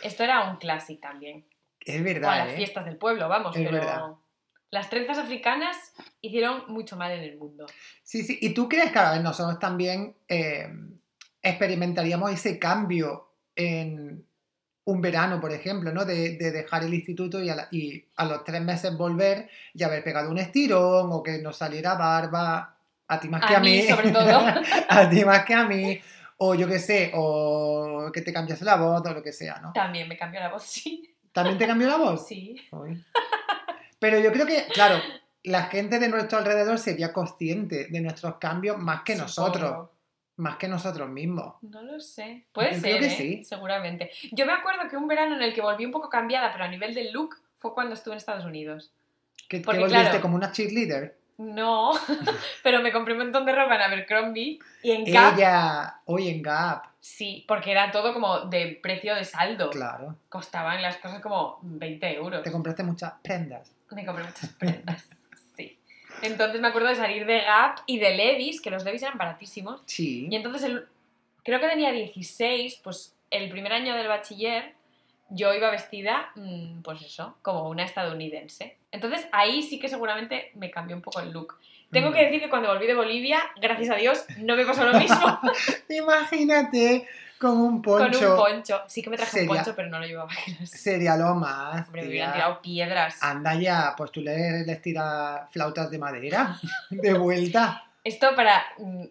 Esto era un clásico también. Es O a verdad, las ¿eh? fiestas del pueblo, vamos, Es pero verdad. Las trenzas africanas hicieron mucho mal en el mundo. Sí, sí. ¿Y tú crees que a ver, nosotros también eh, experimentaríamos ese cambio en un verano, por ejemplo, ¿no? De, de dejar el instituto y a, la- y a los tres meses volver y haber pegado un estirón o que nos saliera barba. A ti más que A a mí. mí, sobre todo. a ti más que a mí. O yo qué sé, o que te cambiase la voz o lo que sea, ¿no? También me cambió la voz, sí. ¿También te cambió la voz? Sí. Uy. Pero yo creo que, claro, la gente de nuestro alrededor sería consciente de nuestros cambios más que nosotros, más que nosotros mismos. No lo sé. Puede Yo ser, creo que ¿eh? sí. seguramente. Yo me acuerdo que un verano en el que volví un poco cambiada, pero a nivel del look, fue cuando estuve en Estados Unidos. Que, que Porque, volviste claro, como una cheerleader. No, pero me compré un montón de ropa en Abercrombie y en Gap. Ella, hoy en Gap, Sí, porque era todo como de precio de saldo. claro. Costaban las cosas como 20 euros. Te compraste muchas prendas. Me compré muchas prendas. Sí. Entonces me acuerdo de salir de Gap y de Levis, que los Levis eran baratísimos. Sí. Y entonces el, creo que tenía 16, pues el primer año del bachiller yo iba vestida, mm, pues eso, como una estadounidense. Entonces ahí sí que seguramente me cambió un poco el look. Tengo Mm. que decir que cuando volví de Bolivia, gracias a Dios, no me pasó lo mismo Imagínate con un con poncho. un poncho. Sí que me traje Sería- un poncho, pero no lo llevaba. Sería lo más. Hombre, me hubieran tirado piedras. Anda ya, pues tú le, les tiras flautas de madera de vuelta. Esto para... mm,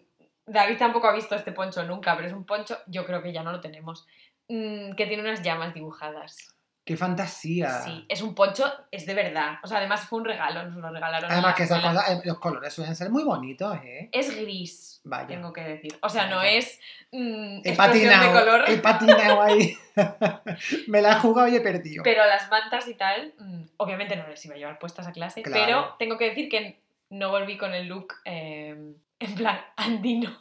David tampoco ha visto este poncho nunca, pero es un poncho, yo creo que ya no lo tenemos, mm, que tiene unas llamas dibujadas. ¡Qué fantasía! Sí, es un poncho, es de verdad. O sea, además fue un regalo, nos lo regalaron. Además que esas cosas, eh, los colores suelen ser muy bonitos, ¿eh? Es gris, Vaya. tengo que decir. O sea, no es mm, He de patinado, color, he patinado ahí. Me la he jugado y he perdido. pero las mantas y tal, mm, obviamente no les iba a llevar puestas a clase, Claro. pero tengo que decir que no volví con el look eh, en plan andino.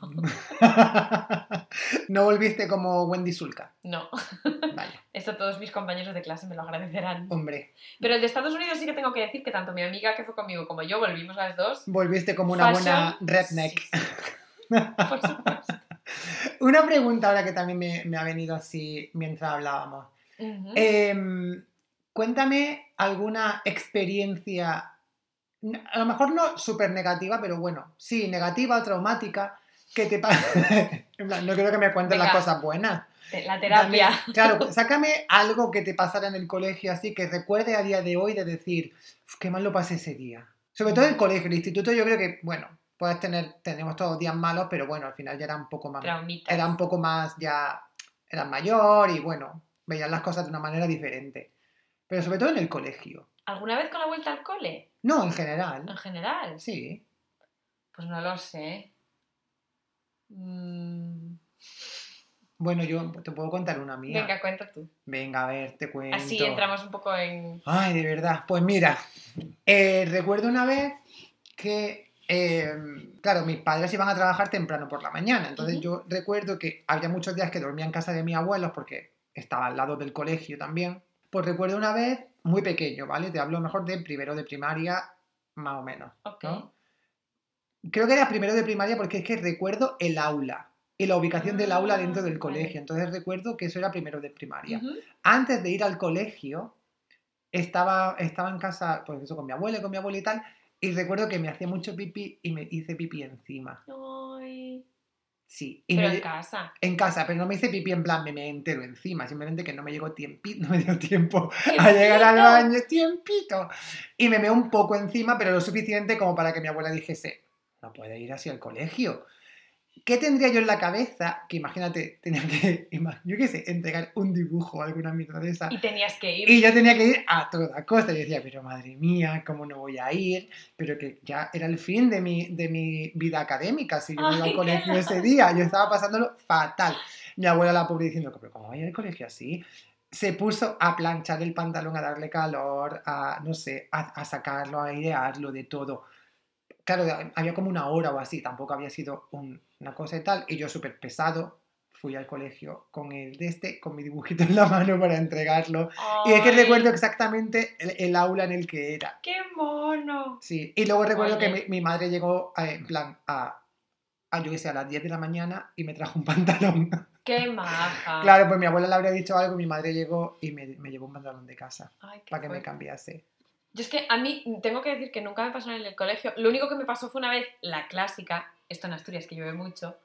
no volviste como Wendy Sulca. No, Vaya, esto todos mis compañeros de clase me lo agradecerán. hombre. Pero el de Estados Unidos sí que tengo que decir que tanto mi amiga que fue conmigo como yo volvimos las dos. Volviste como una buena redneck. sí, sí. Por supuesto. Una pregunta ahora que también me, me ha venido así mientras hablábamos. Em, cuéntame alguna experiencia, a lo mejor no súper negativa, pero bueno, sí, negativa traumática, que te pasa. En plan, no quiero que me cuentes las cosas buenas. La terapia. Dame- claro, sácame algo que te pasara en el colegio así, que recuerde a día de hoy de decir, "Uf, qué mal lo pasé ese día. Sobre todo en el colegio, el instituto yo creo que, bueno, puedes tener, tenemos todos días malos, pero bueno, al final ya era un poco más, Traumitas. era un poco más ya, eras mayor y bueno, veías las cosas de una manera diferente. Pero sobre todo en el colegio. ¿Alguna vez con la vuelta al cole? No, en general. En general. Sí. Pues no lo sé. Mm, Bueno, yo te puedo contar una mía. Venga, cuenta tú. Venga, a ver, te cuento. Así entramos un poco en... Ay, de verdad. Pues mira, eh, recuerdo una vez que, eh, claro, mis padres iban a trabajar temprano por la mañana. Entonces yo recuerdo que había muchos días que dormía en casa de mis abuelos porque estaba al lado del colegio también. Pues recuerdo una vez, muy pequeño, ¿vale? Te hablo mejor de primero de primaria, más o menos. Ok. ¿no? Creo que era primero de primaria porque es que recuerdo el aula y la ubicación del aula Ah, dentro del vale. colegio. Entonces recuerdo que eso era primero de primaria. Antes de ir al colegio, estaba, estaba en casa, pues eso, con mi abuela y con mi abuela y tal, y recuerdo que me hacía mucho pipí y me hice pipí encima. Ay, Sí, y pero me- en casa. en casa, pero no me hice pipí en plan, me, me entero encima, simplemente que no me llegó tiempi, no me dio tiempo a llegar al ¡Tiempito! baño, tiempito. Y me meó un poco encima, pero lo suficiente como para que mi abuela dijese, no puede ir así al colegio. ¿Qué tendría yo en la cabeza? Que imagínate, tenía que, yo qué sé, entregar un dibujo o alguna mierda de esa. Y tenías que ir. Y yo tenía que ir a toda costa. Y decía, pero madre mía, ¿cómo no voy a ir? Pero que ya era el fin de mi, de mi vida académica. Si yo no iba al qué colegio ese día, yo estaba pasándolo fatal. Mi abuela, la pobre, diciendo, pero ¿cómo voy a ir al colegio así? Se puso a planchar el pantalón, a darle calor, a, no sé, a, a sacarlo, a airearlo, de todo. Claro, había como una hora o así, tampoco había sido un- una cosa y tal. Y yo súper pesado, fui al colegio con el de este, con mi dibujito en la mano para entregarlo. Y es que Ay, recuerdo exactamente el, el aula en el que era. ¡Qué mono! Sí. Y luego recuerdo que Oye. mi, mi madre llegó eh, en plan a, a, yo qué sé, a las 10 de la mañana y me trajo un pantalón. ¡Qué maja! Claro, pues mi abuela le habría dicho algo, mi madre llegó y me, me llevó un pantalón de casa Ay, para que me cambiase. Yo es que a mí tengo que decir que nunca me pasó en el colegio. Lo único que me pasó fue una vez la clásica, esto en Asturias que llueve mucho,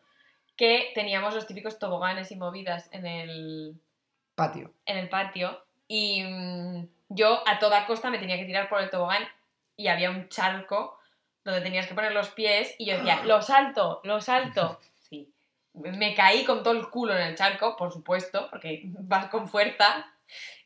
que teníamos los típicos toboganes y movidas en el, Patio. en el patio y mm, yo a toda costa me tenía que tirar por el tobogán y había un charco donde tenías que poner los pies y yo decía, lo salto, lo salto. Sí. Me caí con todo el culo en el charco, por supuesto, porque vas con fuerza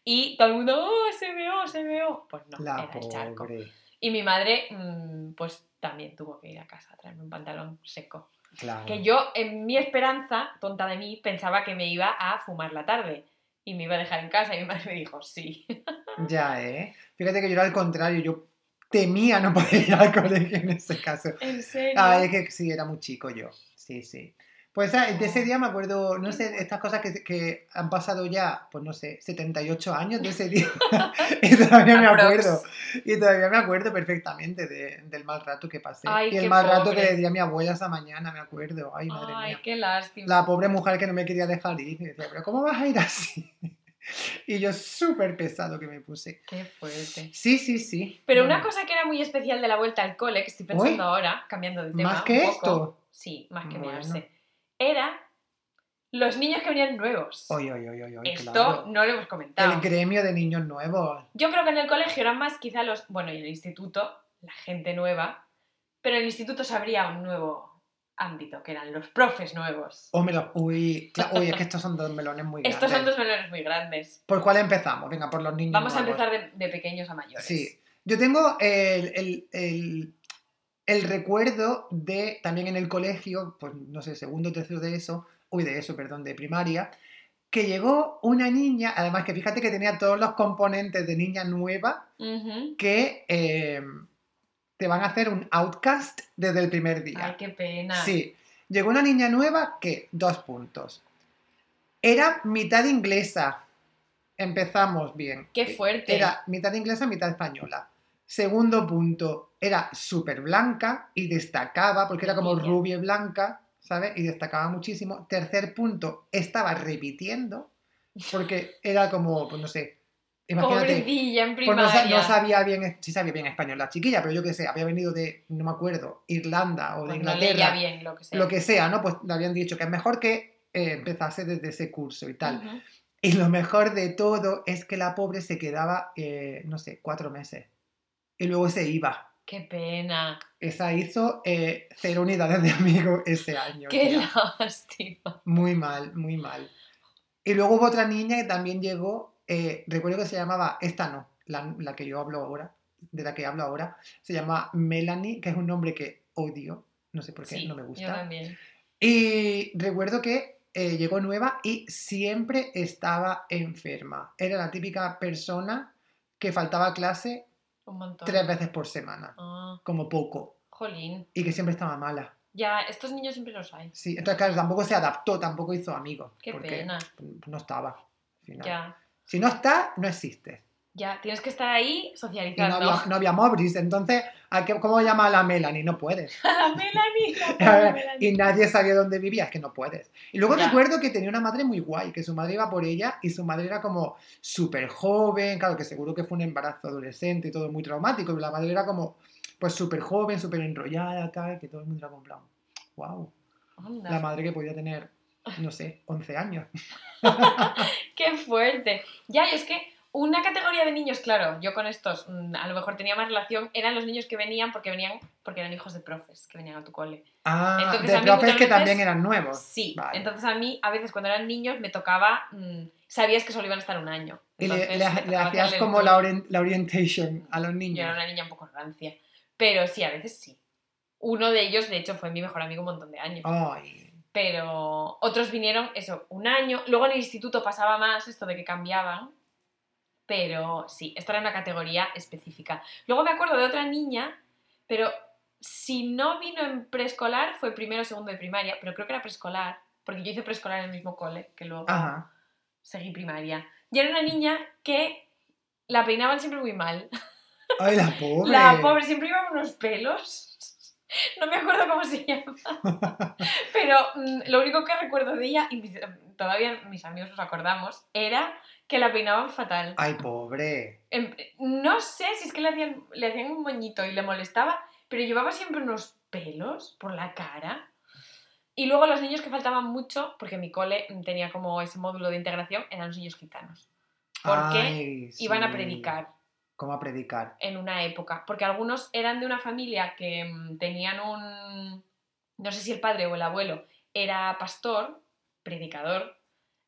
y todo el mundo, ¡oh, se veó, se veó! Pues no, La era el charco. pobre. Y mi madre, mm, pues también tuvo que ir a casa a traerme un pantalón seco. Claro. Que yo, en mi esperanza, tonta de mí, pensaba que me iba a fumar la tarde y me iba a dejar en casa. Y mi madre me dijo, sí. Ya, ¿eh? Fíjate que yo era al contrario, yo temía no poder ir al colegio en ese caso. ¿En serio? Ah, es que sí, era muy chico yo. Sí, sí. Pues ah, de ese día me acuerdo, no sé, estas cosas que, que han pasado ya, pues no sé, 78 años de ese día. y todavía me acuerdo. Y todavía me acuerdo perfectamente de- del mal rato que pasé. Ay, y el mal rato que pobre. le di a mi abuela esa mañana, me acuerdo. Ay, madre Ay, mía. qué lástima. La pobre mujer que no me quería dejar ir. Y decía, pero ¿cómo vas a ir así? y yo súper pesado que me puse. Qué fuerte. Sí, sí, sí. Pero Bueno, una cosa que era muy especial de la vuelta al cole, que estoy pensando ahora, cambiando de tema. ¿Más que un poco, esto? Sí, más que Bueno. Era los niños que venían nuevos. Oy, oy, oy, oy, oy, Esto claro. no lo hemos comentado. El gremio de niños nuevos. Yo creo que en el colegio eran más quizá los, bueno, y en el instituto, la gente nueva, pero en el instituto se abría un nuevo ámbito, que eran los profes nuevos. Oh, Uy, cla- uy, es que estos son dos melones muy grandes. Estos son dos melones muy grandes. ¿Por cuál empezamos? Venga, por los niños Vamos a empezar de, de pequeños a mayores. Sí. Yo tengo el, el- el- el recuerdo de, también en el colegio, pues no sé, segundo o tercero de eso, uy, de eso, perdón, de primaria, que llegó una niña, además que fíjate que tenía todos los componentes de niña nueva, que eh, te van a hacer un outcast desde el primer día. Ay, qué pena. Sí, llegó una niña nueva que, dos puntos. Era mitad inglesa. Empezamos bien. Qué fuerte. Era mitad inglesa, mitad española. Segundo punto, era súper blanca y destacaba, porque era como rubia y blanca, ¿sabes? Y destacaba muchísimo. Tercer punto, estaba repitiendo, porque era como, pues no sé, imagínate, Pobrecilla en pues no, primaria. sa- no sabía bien, sí sabía bien español la chiquilla, pero yo qué sé, había venido de, no me acuerdo, Irlanda o de Pues no Inglaterra, leía bien lo que sea. lo que sea, ¿no? Pues le habían dicho que es mejor que eh, empezase desde ese curso y tal. Y lo mejor de todo es que la pobre se quedaba, eh, no sé, cuatro meses. Y luego se iba. Qué pena. Esa hizo eh, cero unidades de amigo ese año. Qué tía. lástima. Muy mal, muy mal. Y luego hubo otra niña que también llegó, eh, recuerdo que se llamaba, esta no, la, la que yo hablo ahora, de la que hablo ahora, se llama Melanie, que es un nombre que odio, no sé por qué, Sí, no me Yo gusta. también. Y recuerdo que eh, llegó nueva y siempre estaba enferma. Era la típica persona que faltaba clase Un montón. tres veces por semana, Ah, como poco, jolín. y que siempre estaba mala. Ya, estos niños siempre los hay. Sí, entonces claro, tampoco se adaptó, tampoco hizo amigos. Qué porque pena. No estaba. al final. Ya. Si no está, no existe. Ya, tienes que estar ahí Y no socializando. había, no había Mobris, entonces, ¿a qué- ¿cómo llama a la Melanie? No puedes. la Melanie, la A ver, Melanie. y nadie sabía dónde vivía, es que no puedes. Y luego Ya. recuerdo que tenía una madre muy guay, que su madre iba por ella y su madre era como súper joven, claro que seguro que fue un embarazo adolescente y todo muy traumático, pero la madre era como pues súper joven, súper enrollada, tal, que todo el mundo era como, plan, wow, la madre que podía tener, no sé, 11 años. Qué fuerte. Ya, y es que una categoría de niños, claro, yo con estos mm, a lo mejor tenía más relación, eran los niños que venían porque venían porque eran hijos de profes que venían a tu cole. Ah, Entonces, de a mí profes que veces- también eran nuevos. Sí, Vale. entonces a mí a veces cuando eran niños me tocaba, mm, sabías que solo iban a estar un año. Y le, Entonces, le- le hacías como la, tour. orien- la orientation a los Yo niños. era una niña un poco rancia, pero sí, a veces sí. Uno de ellos, de hecho, fue mi mejor amigo un montón de años. Ay, pero otros vinieron, eso, un año. Luego en el instituto pasaba más esto de que cambiaban, pero sí, esta era una categoría específica. Luego me acuerdo de otra niña, pero si no vino en preescolar, fue primero o segundo de primaria, pero creo que era preescolar, porque yo hice preescolar en el mismo cole que luego ajá. seguí primaria. Y era una niña que la peinaban siempre muy mal. Ay, la pobre. La pobre siempre iba con unos pelos. No me acuerdo cómo se llama. Pero mm, lo único que recuerdo de ella, y mis- todavía mis amigos nos acordamos, era que la peinaban fatal. Ay, pobre. Em- No sé si es que le hacían, le hacían un moñito y le molestaba, pero llevaba siempre unos pelos por la cara. Y luego los niños que faltaban mucho, porque mi cole tenía como ese módulo de integración, eran los niños gitanos. Porque Ay, iban a predicar ¿Cómo a predicar? en una época, porque algunos eran de una familia que mm, tenían un, no sé si el padre o el abuelo era pastor, predicador,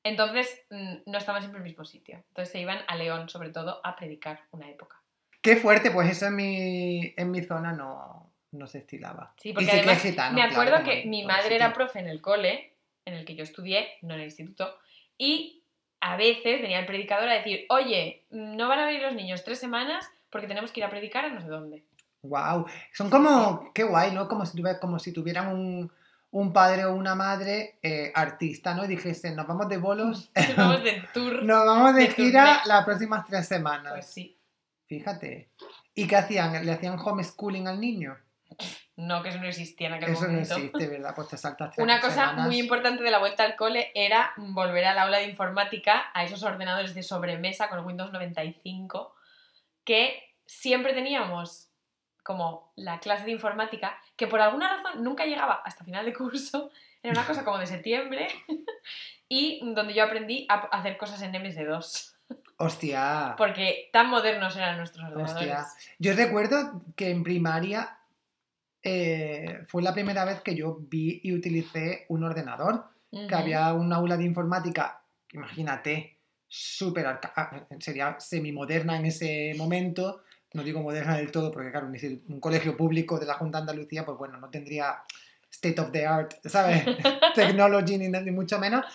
entonces mm, no estaban siempre en el mismo sitio, entonces se iban a León sobre todo a predicar una época. Qué fuerte, pues eso en mi, en mi zona no, no se estilaba. Sí, Y porque sí que además es gitano, me acuerdo que mi madre era profe en el cole, en el que yo estudié, no en el instituto, y a veces venía el predicador a decir, oye, no van a venir los niños tres semanas porque tenemos que ir a predicar a no sé dónde. Wow. Son como, qué guay, ¿no? Como si, tuviera- como si tuvieran un, un padre o una madre eh, artista, ¿no? Y dijesen, nos vamos de bolos, Nos vamos de tour. nos vamos de de gira las próximas tres semanas. Pues sí. Fíjate. ¿Y qué hacían? ¿Le hacían homeschooling al niño? No, que eso no existía en aquel Eso no momento. existe, ¿verdad? Pues te saltas tres Una cosa semanas. muy importante de la vuelta al cole era volver al aula de informática, a esos ordenadores de sobremesa con Windows 95, que siempre teníamos como la clase de informática, que por alguna razón nunca llegaba hasta final de curso, era una cosa como de septiembre, y donde yo aprendí a hacer cosas en MS2, Hostia. porque tan modernos eran nuestros ordenadores. Hostia. Yo recuerdo que en primaria eh, fue la primera vez que yo vi y utilicé un ordenador, que Ujú. había un aula de informática, imagínate, súper sería semimoderna en ese momento, no digo moderna del todo, porque claro, un, colegio público de la Junta de Andalucía, pues bueno, no tendría state of the art, ¿sabes? Technology ni, ni mucho menos.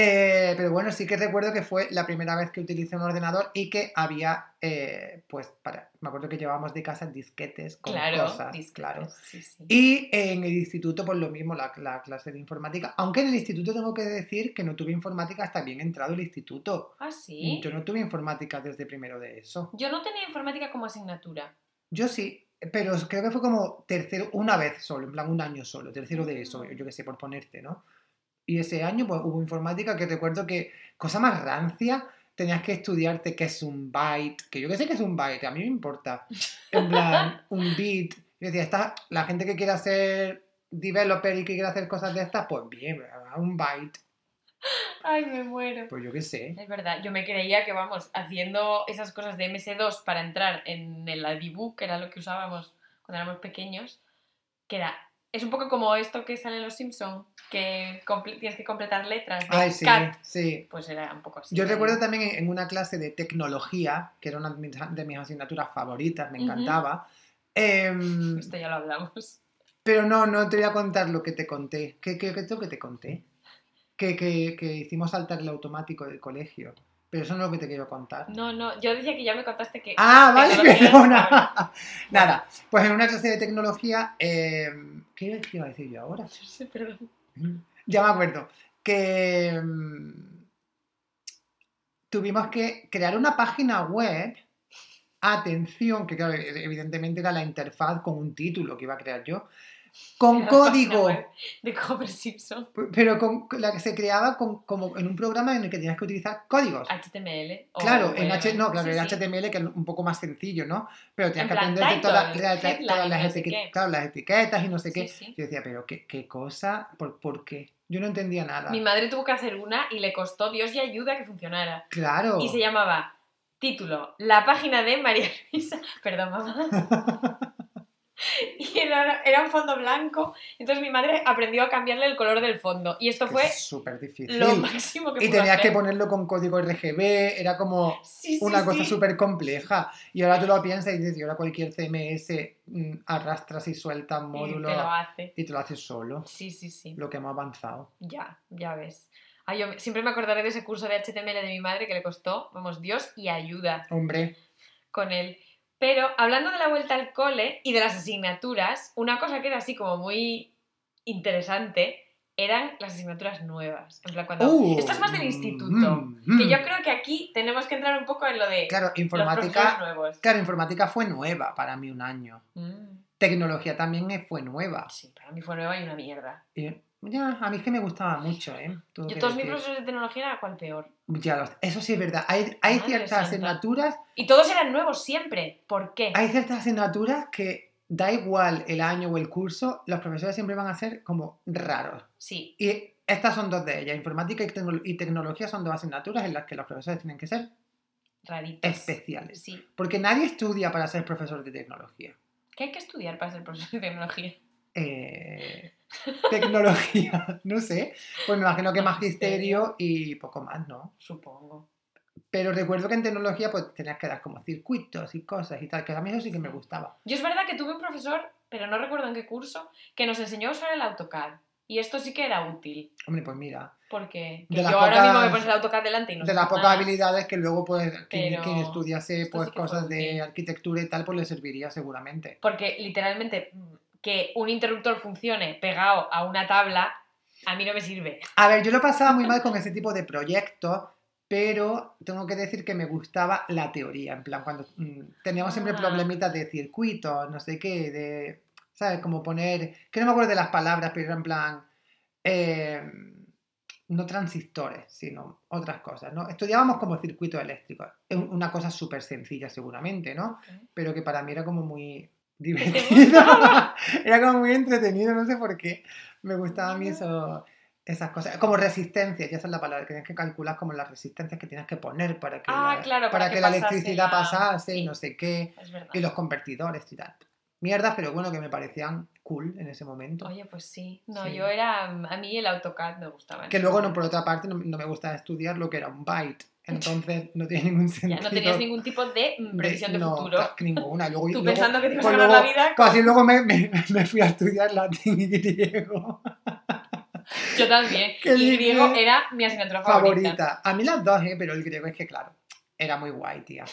Eh, pero bueno, sí que recuerdo que fue la primera vez que utilicé un ordenador y que había, eh, pues, para, me acuerdo que llevábamos de casa disquetes con Claro, cosas, disquetes, claro. sí, sí. Y en el instituto, pues lo mismo, la, la clase de informática. Aunque en el instituto tengo que decir que no tuve informática hasta bien entrado el instituto. Ah, sí. Yo no tuve informática desde primero de eso. Yo no tenía informática como asignatura. Yo sí, pero creo que fue como tercero, una vez solo, en plan un año solo, tercero de eso, Mm. yo que sé, por ponerte, ¿no? Y ese año pues hubo informática que recuerdo que, cosa más rancia, tenías que estudiarte qué es un byte, que yo que sé que es un byte, a mí me importa. En plan, un bit. Y decía, esta, la gente que quiera ser developer y que quiera hacer cosas de estas, pues bien, un byte. Ay, me muero. Pues yo qué sé. Es verdad, yo me creía que, vamos, haciendo esas cosas de MS2 para entrar en el Adibu, que era lo que usábamos cuando éramos pequeños, que era, es un poco como esto que sale en Los Simpson, que tienes que completar letras de Ay, sí, cat, sí. pues era un poco así. Yo recuerdo también en una clase de tecnología, que era una de mis- asignaturas favoritas, me encantaba. em, Esto ya lo hablamos. pero no, no te voy a contar lo que te conté. ¿Qué, qué, qué es lo que te conté? que, que, que hicimos saltar el automático del colegio. Pero eso no es lo que te quiero contar. No, no, yo decía que ya me contaste que... Ah, vale, perdona. Nada, pues en una clase de tecnología, eh, ¿qué iba a decir yo ahora? Perdón. Ya me acuerdo. Que mm, tuvimos que crear una página web. Atención, que claro, evidentemente era la interfaz con un título que iba a crear yo. Con código. De Homer Simpson. Pero con, la que se creaba con- como en un programa en el que tenías que utilizar códigos. HTML. o Claro, en. H, no, claro, Sí, en sí. HTML que es un poco más sencillo, ¿no? Pero tenías En que aprender de todas, las, no sé etiquet- qué. claro, las etiquetas y no sé qué. sí. Yo decía, pero qué, qué cosa, ¿Por, por qué? Yo no entendía nada. Mi madre tuvo que hacer una y le costó Dios y ayuda que funcionara. Claro. Y se llamaba, título, La página de María Luisa. Perdón, mamá. Y era, era un fondo blanco. Entonces mi madre aprendió a cambiarle el color del fondo. Y esto que fue súper difícil. lo máximo que Y tenías que hacer. ponerlo con código RGB, era como Sí, sí, una cosa sí. súper compleja. Y ahora tú lo piensas y dices, y ahora cualquier CMS mm, arrastras y sueltas Y módulo te lo hace. y te lo haces solo. Sí, sí, sí. Lo que hemos avanzado. Ya, ya ves. Ay, yo me- siempre me acordaré de ese curso de HTML de mi madre que le costó, vamos, Dios y ayuda Hombre, con él. Pero hablando de la vuelta al cole y de las asignaturas, una cosa que era así como muy interesante eran las asignaturas nuevas. En plan, cuando... Uh, Esto es más del instituto. mm, Que mm. yo creo que aquí tenemos que entrar un poco en lo de Claro, los informática, nuevos. claro, informática fue nueva para mí un año. Mm, Tecnología también fue nueva. sí, para mí fue nueva y una mierda. Ya, a mí es que me gustaba mucho, ¿eh? Yo todos mis profesores de tecnología era cuál peor. Ya eso sí es verdad. Hay, hay ciertas asignaturas Y todos eran nuevos siempre. ¿Por qué? Hay ciertas asignaturas que da igual el año o el curso, los profesores siempre van a ser como raros. Sí, Y estas son dos de ellas. Informática y, tecno- y tecnología son dos asignaturas en las que los profesores tienen que ser raritos. especiales. Sí. Porque nadie estudia para ser profesor de tecnología. ¿Qué hay que estudiar para ser profesor de tecnología? Eh, tecnología, no sé. Pues me imagino que magisterio y poco más, ¿no? Supongo. Pero recuerdo que en tecnología pues tenías que dar como circuitos y cosas y tal, que a mí eso sí que me gustaba. Yo es verdad que tuve un profesor, pero no recuerdo en qué curso, que nos enseñó a usar el AutoCAD. Y esto sí que era útil. Hombre, pues mira, Porque que De yo ahora mismo me pones el AutoCAD delante y no de las pocas habilidades que luego pues quien, quien estudiase pues sí cosas de arquitectura y tal pues le serviría seguramente. Porque literalmente mm, que un interruptor funcione pegado a una tabla, a mí no me sirve. A ver, yo lo pasaba muy mal con ese tipo de proyectos, pero tengo que decir que me gustaba la teoría, en plan cuando mm, teníamos siempre Ah. problemitas de circuitos, no sé qué, de ¿sabes? Como poner, que no me acuerdo de las palabras, pero era en plan eh, no transistores, sino otras cosas, ¿no? Estudiábamos como circuitos eléctricos. Es una cosa súper sencilla seguramente, ¿no? Pero que para mí era como muy divertido. era como muy entretenido, no sé por qué. Me gustaba a mí eso, esas cosas. Como resistencia, ya esa es la palabra, que tienes que calcular como las resistencias que tienes que poner para que, Ah, la, claro, para para que que la electricidad la- pasase y sí. no sé qué. Y los convertidores y tal. Mierdas, pero bueno, que me parecían cool en ese momento. Oye, pues sí. No, Sí. yo era. A mí el AutoCAD me gustaba. Que luego, no, por otra parte, no, no me gustaba estudiar lo que era un byte. Entonces no tiene ningún Ya sentido. no tenías ningún tipo de previsión de, no, futuro. ninguna. Luego, Tú luego- pensando que te ibas pues a ganar luego- la vida. así luego me, me- me fui a estudiar latín y griego. Yo también. Que Y griego era mi asignatura favorita. Favorita. A mí las dos, ¿eh? pero el griego es que, claro, era muy guay, tía.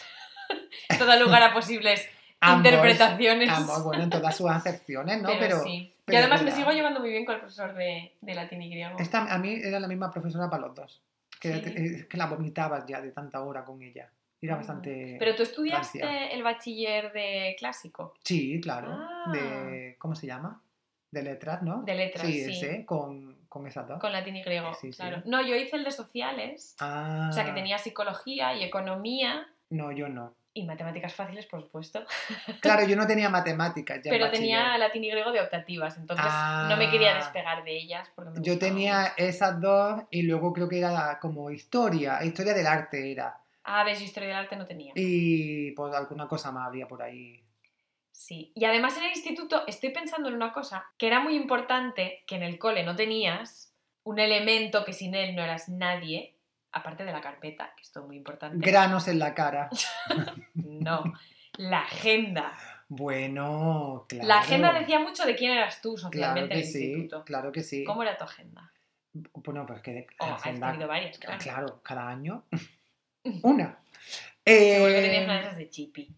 Todo da lugar a posibles Ambos, interpretaciones. Ambos, bueno, en todas sus acepciones, ¿no? pero, Pero, sí. pero y además me sigo llevando muy bien con el profesor de, de latín y griego. esta, a mí era la misma profesora para los dos. Que, Sí. es que la vomitabas ya de tanta hora con ella. Era Ah. bastante... Pero tú estudiaste rancia. el bachiller de clásico, Sí, claro. Ah. De, ¿Cómo se llama? De letras, ¿no? de letras, sí, sí. ese, con, con esas dos. Con latín y griego, Sí, sí. claro. No, yo hice el de sociales, Ah, o sea que tenía psicología y economía No, yo no. Y matemáticas fáciles, por supuesto. Claro, yo no tenía matemáticas ya Pero tenía latín y griego de optativas, entonces no me Ah. quería despegar de ellas. Porque me Yo tenía mucho. esas dos y luego creo que era como historia, historia del arte era. Ah, ves, historia del arte no tenía. Y pues alguna cosa más había por ahí. Sí. Y además en el instituto estoy pensando en una cosa que era muy importante, que en el cole no tenías, un elemento que sin él no eras nadie, aparte de la carpeta, que esto es muy importante. Granos en la cara. no, la agenda. Bueno, claro. La agenda decía mucho de quién eras tú Claro socialmente que en el sí, instituto. claro que sí. ¿Cómo era tu agenda? Bueno, pues que de has agenda- tenido varias, claro. claro, cada año una. Seguro que Eh, tenías una de esas de chipi.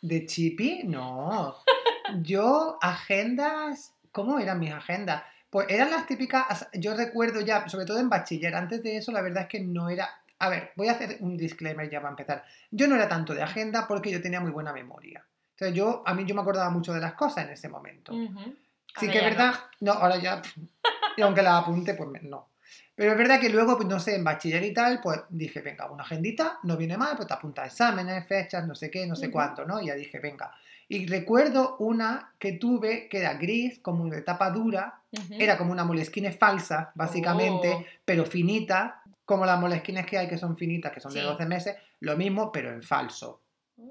¿De chipi? No. Yo, agendas. ¿Cómo eran mis agendas? Pues eran las típicas. Yo recuerdo ya, sobre todo en bachiller, antes de eso, la verdad es que no era. A ver, voy a hacer un disclaimer ya para empezar. Yo no era tanto de agenda porque yo tenía muy buena memoria. Entonces, yo, a mí yo me acordaba mucho de las cosas en ese momento. Ujú. Sí Ahora que es verdad, no. ahora ya, y aunque la apunte, pues no. Pero es verdad que luego, pues no sé, en bachiller y tal, pues dije, venga, una agendita, no viene mal, pues te apunta exámenes, fechas, no sé qué, no sé Ujú. cuánto, ¿no? Y ya dije, venga. Y recuerdo una que tuve que era gris, como de tapa dura, era como una molesquine falsa, básicamente, Oh. pero finita, como las molesquines que hay que son finitas, que son de Sí. 12 meses, lo mismo, pero en falso.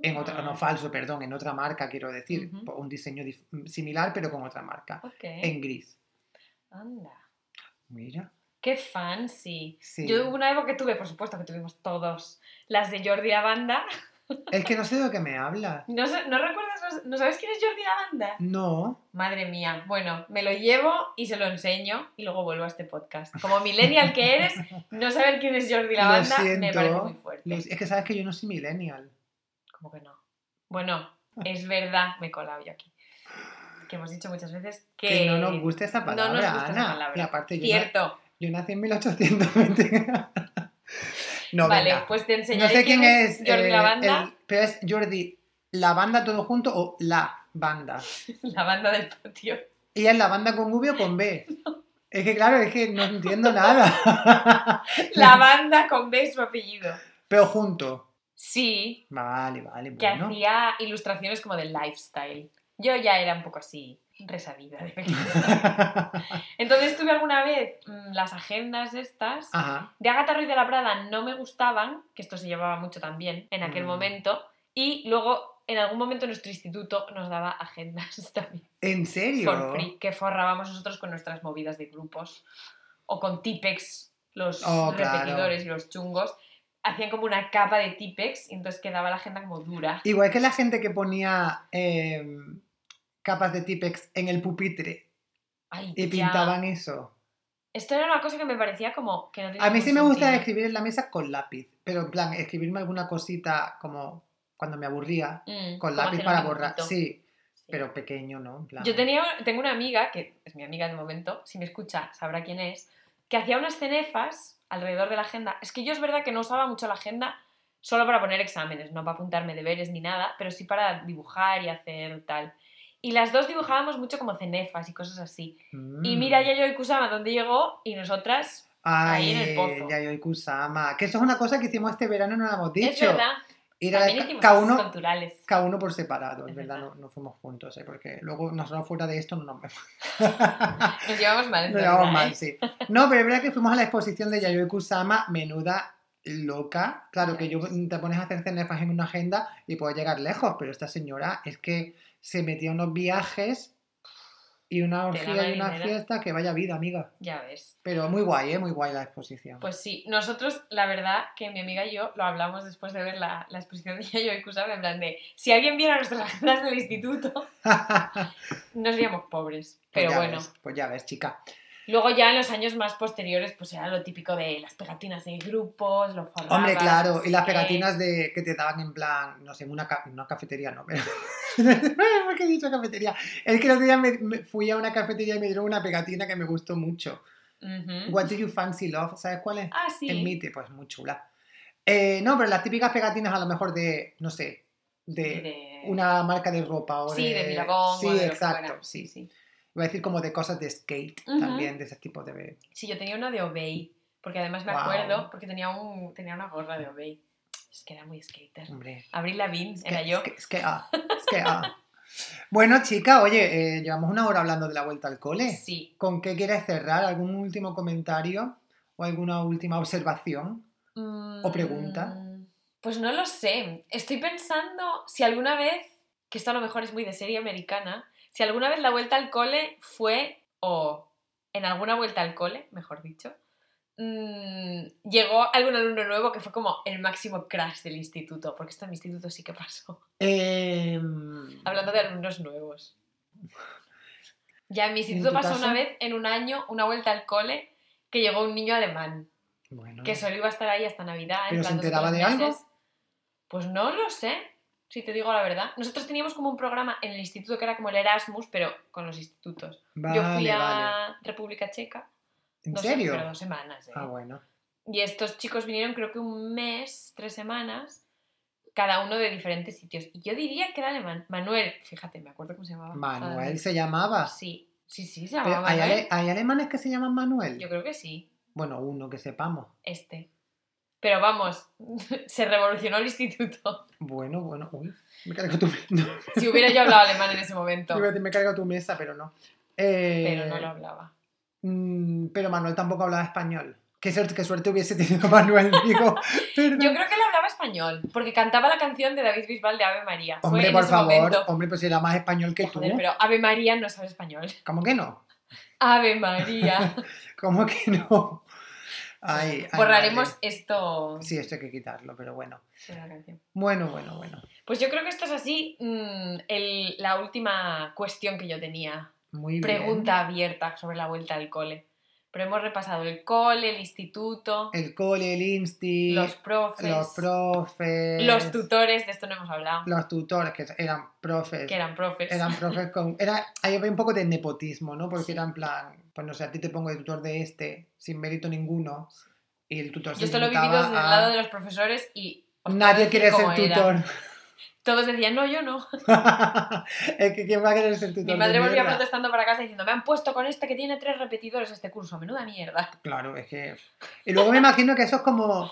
En otra, Ah, no falso, perdón, en otra marca, quiero decir, un diseño similar, pero con otra marca, en gris. Anda. Mira. Qué fancy. Sí. Yo hubo una época que tuve, por supuesto que tuvimos todos, las de Jordi Lavanda. Es que no sé de lo que me hablas. ¿No, ¿no recuerdas? ¿No sabes quién es Jordi Lavanda? No. Madre mía. Bueno, me lo llevo y se lo enseño y luego vuelvo a este podcast. Como millennial que eres, no saber quién es Jordi Lo Lavanda me parece muy fuerte. Es que sabes que yo no soy millennial. ¿Cómo que no? Bueno, es verdad, me he colado yo aquí. Que hemos dicho muchas veces que, Que no nos gusta esa no palabra, nos gusta esa Ana. palabra. Y aparte, yo, na- Cierto. yo nací en 1820. No, vale, venga. pues te No enseñaré sé quién es. Jordi eh, Lavanda, el- pero es Jordi, la banda todo junto o la banda. la banda del patio. ¿Y es la banda con V o con B? Es que claro, es que no entiendo nada. La banda con B es su apellido. pero junto. Sí, Vale, vale, que bueno. hacía ilustraciones como de lifestyle. Yo ya era un poco así, resabida de pequeña. Entonces tuve alguna vez mm, las agendas estas. Ajá. De Agatha Ruiz de la Prada no me gustaban, que esto se llevaba mucho también en aquel Mm. momento. Y luego, en algún momento, nuestro instituto nos daba agendas también. ¿En serio? For free, que forrábamos nosotros con nuestras movidas de grupos. O con Tipex, los Oh, claro. repetidores y los chungos. Hacían como una capa de Tipex y entonces quedaba la agenda como dura. Igual que la gente que ponía eh, capas de Tipex en el pupitre Ay, y pintaban eso. Esto era una cosa que me parecía como que no tenía A mí sí me gusta sentido. escribir en la mesa con lápiz, pero en plan, escribirme alguna cosita como cuando me aburría, Mm, con lápiz para borrar. Sí, Sí. pero pequeño, ¿no? En plan- Yo tenía, tengo una amiga, que es mi amiga de momento, si me escucha sabrá quién es, que hacía unas cenefas alrededor de la agenda. Es que yo es verdad que no usaba mucho la agenda solo para poner exámenes, no para apuntarme deberes ni nada, pero sí para dibujar y hacer tal. Y las dos dibujábamos mucho como cenefas y cosas así. Y Mm. mira Yayoi Kusama dónde llegó y nosotras, Ay, ahí en el pozo. Yayoi Kusama. Que eso es una cosa que hicimos este verano no lo hemos dicho. es verdad, cada uno, culturales. cada uno por separado, es verdad, no, no fuimos juntos, ¿eh? porque luego nosotros fuera de esto no nos vemos. Nos llevamos mal. Nos llevamos mal, ¿eh? sí. No, pero es verdad que fuimos a la exposición de Yayoi Kusama, menuda loca. Claro que yo te pones a hacer cenefas en una agenda y puedes llegar lejos, pero esta señora es que se metía unos viajes y una orgía y una fiesta que vaya vida, amiga. Ya ves. Pero muy guay, ¿eh? Muy guay la exposición. Pues sí, nosotros, la verdad, que mi amiga y yo lo hablamos después de ver la, la exposición de Yayoi Kusama, en plan de, si alguien viera nuestras agendas del instituto, no seríamos pobres. Pues Pero bueno, ves, pues ya ves, chica. Luego ya en los años más posteriores, pues era lo típico de las pegatinas de grupos, los forrabas, Hombre, claro, y las pegatinas de, que te daban en plan, no sé, en una, ca- una cafetería, no, pero... ¿Por qué he dicho cafetería? Es que el otro día me, me fui a una cafetería y me dieron una pegatina que me gustó mucho. Ujú. What do you fancy love? ¿Sabes cuál es? Ah, sí. En Mite, pues muy chula. Eh, no, pero las típicas pegatinas a lo mejor de, no sé, de, De- una marca de ropa o Sí, de Billabong Sí, o de exacto, sí. sí. Iba a decir como de cosas de skate Ujú. también, de ese tipo de... Sí, yo tenía una de Obey, porque además me Guau. acuerdo, porque tenía, un, tenía una gorra de Obey. Es que era muy skater. Hombre, Abril Lavigne, es que, era yo. es que, es que, ah, es que, ah. Bueno, chica, oye, eh, llevamos una hora hablando de la vuelta al cole. Sí. ¿Con qué quieres cerrar? ¿Algún último comentario o alguna última observación? ¿O pregunta? Mm, Pues no lo sé. Estoy pensando si alguna vez, que esto a lo mejor es muy de serie americana, si alguna vez la vuelta al cole fue, o en alguna vuelta al cole, mejor dicho, mm, llegó algún alumno nuevo que fue como el máximo crash del instituto, porque esto en mi instituto sí que pasó. Em, Hablando de alumnos nuevos. Ya en mi instituto tu pasó caso? una vez en un año una vuelta al cole que llegó un niño alemán, Bueno. que solo iba a estar ahí hasta Navidad. en ¿Pero se plan dos o enteraba de algo? meses. Pues no lo sé, si te digo la verdad. Nosotros teníamos como un programa en el instituto que era como el Erasmus, pero con los institutos. Vale, Yo fui a vale. República Checa. ¿En dos- serio? pero dos semanas. ¿eh? Ah, bueno. Y estos chicos vinieron creo que un mes, tres semanas, cada uno de diferentes sitios. Y yo diría que era alemán. Manuel, fíjate, me acuerdo cómo se llamaba. Manuel se llamaba. Sí, sí, sí, se Pero llamaba ¿hay, Manuel. ale- hay alemanes que se llaman Manuel? Yo creo que sí, Bueno, uno que sepamos. este. Pero vamos, se revolucionó el instituto. Bueno, bueno, uy, me cargo tu no, Si hubiera yo hablado alemán en ese momento. me cargo tu mesa, pero no. Eh, Pero no lo hablaba. mm, pero Manuel tampoco hablaba español. Qué suerte, qué suerte hubiese tenido Manuel, digo. Perdón. Yo creo que él hablaba español, porque cantaba la canción de David Bisbal de Ave María. Hombre, por favor, momento. hombre, pues era más español que tú. Joder, pero Ave María no sabe español. ¿Cómo que no? Ave María. ¿Cómo que no? Ay, ay, Borraremos esto Sí, esto hay que quitarlo, pero bueno. Bueno, bueno, bueno. Pues yo creo que esto es así mm, el- la última cuestión que yo tenía. Muy bien. Pregunta abierta sobre la vuelta al cole. Pero hemos repasado el cole, el instituto, El cole, el insti, los profes, los profes, los tutores, de esto no hemos hablado, los tutores que eran profes. que eran profes. Eran profes con. Era, ahí había un poco de nepotismo, ¿no? Porque Sí. era en plan, pues no sé, a ti te pongo de tutor de este, sin mérito ninguno, y el tutor Yo se esto lo he vivido desde el lado de los profesores y Nadie quiere ser era. Todos decían, no, yo no. es que ¿quién va a querer ser tutor? Mi madre volvía protestando para casa diciendo, me han puesto con este que tiene tres repetidores este curso, menuda mierda. Claro, es que. Y luego me imagino que eso es como,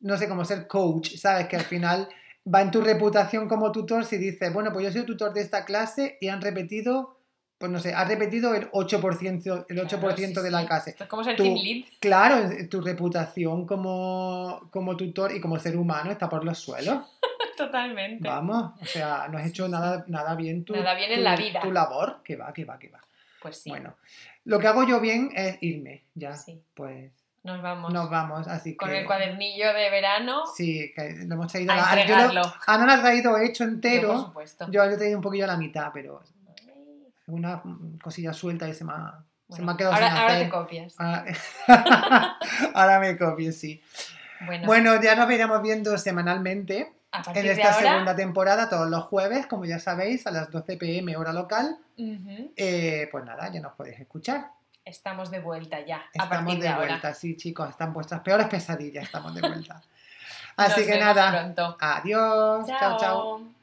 no sé, como ser coach, ¿sabes? Que al final va en tu reputación como tutor si dices, bueno, pues yo soy tutor de esta clase y han repetido, pues no sé, has repetido el 8%, el 8 Claro, sí, de la sí. clase. Es como ser team lead. Claro, tu reputación como, como tutor y como ser humano está por los suelos. Totalmente. Vamos, o sea, no has hecho nada, nada bien tu, Nada bien en tu- la vida. tu labor, que va, que va, que va. Pues sí. Bueno, lo que hago yo bien es irme, ya, Sí. pues Nos vamos nos vamos, así con que... el cuadernillo de verano Sí, que lo hemos traído a la- yo lo-. Ana lo ha traído hecho Yo, entero. por supuesto. Yo lo he traído un poquillo a la mitad, pero una cosilla suelta y se me ha, se me ha quedado ahora, sin ahora te copias. Ahora, ahora me copio, sí. Bueno, Bueno, ya nos iremos viendo semanalmente a partir en de esta ahora. segunda temporada, todos los jueves, como ya sabéis, a las 12 pm hora local. Eh, pues nada, ya nos podéis escuchar. Estamos de vuelta ya. Estamos de, de, ahora. vuelta, sí, chicos, están vuestras peores pesadillas, estamos de vuelta. Nos Así que vemos nada, pronto. adiós, chao, chao. Chao.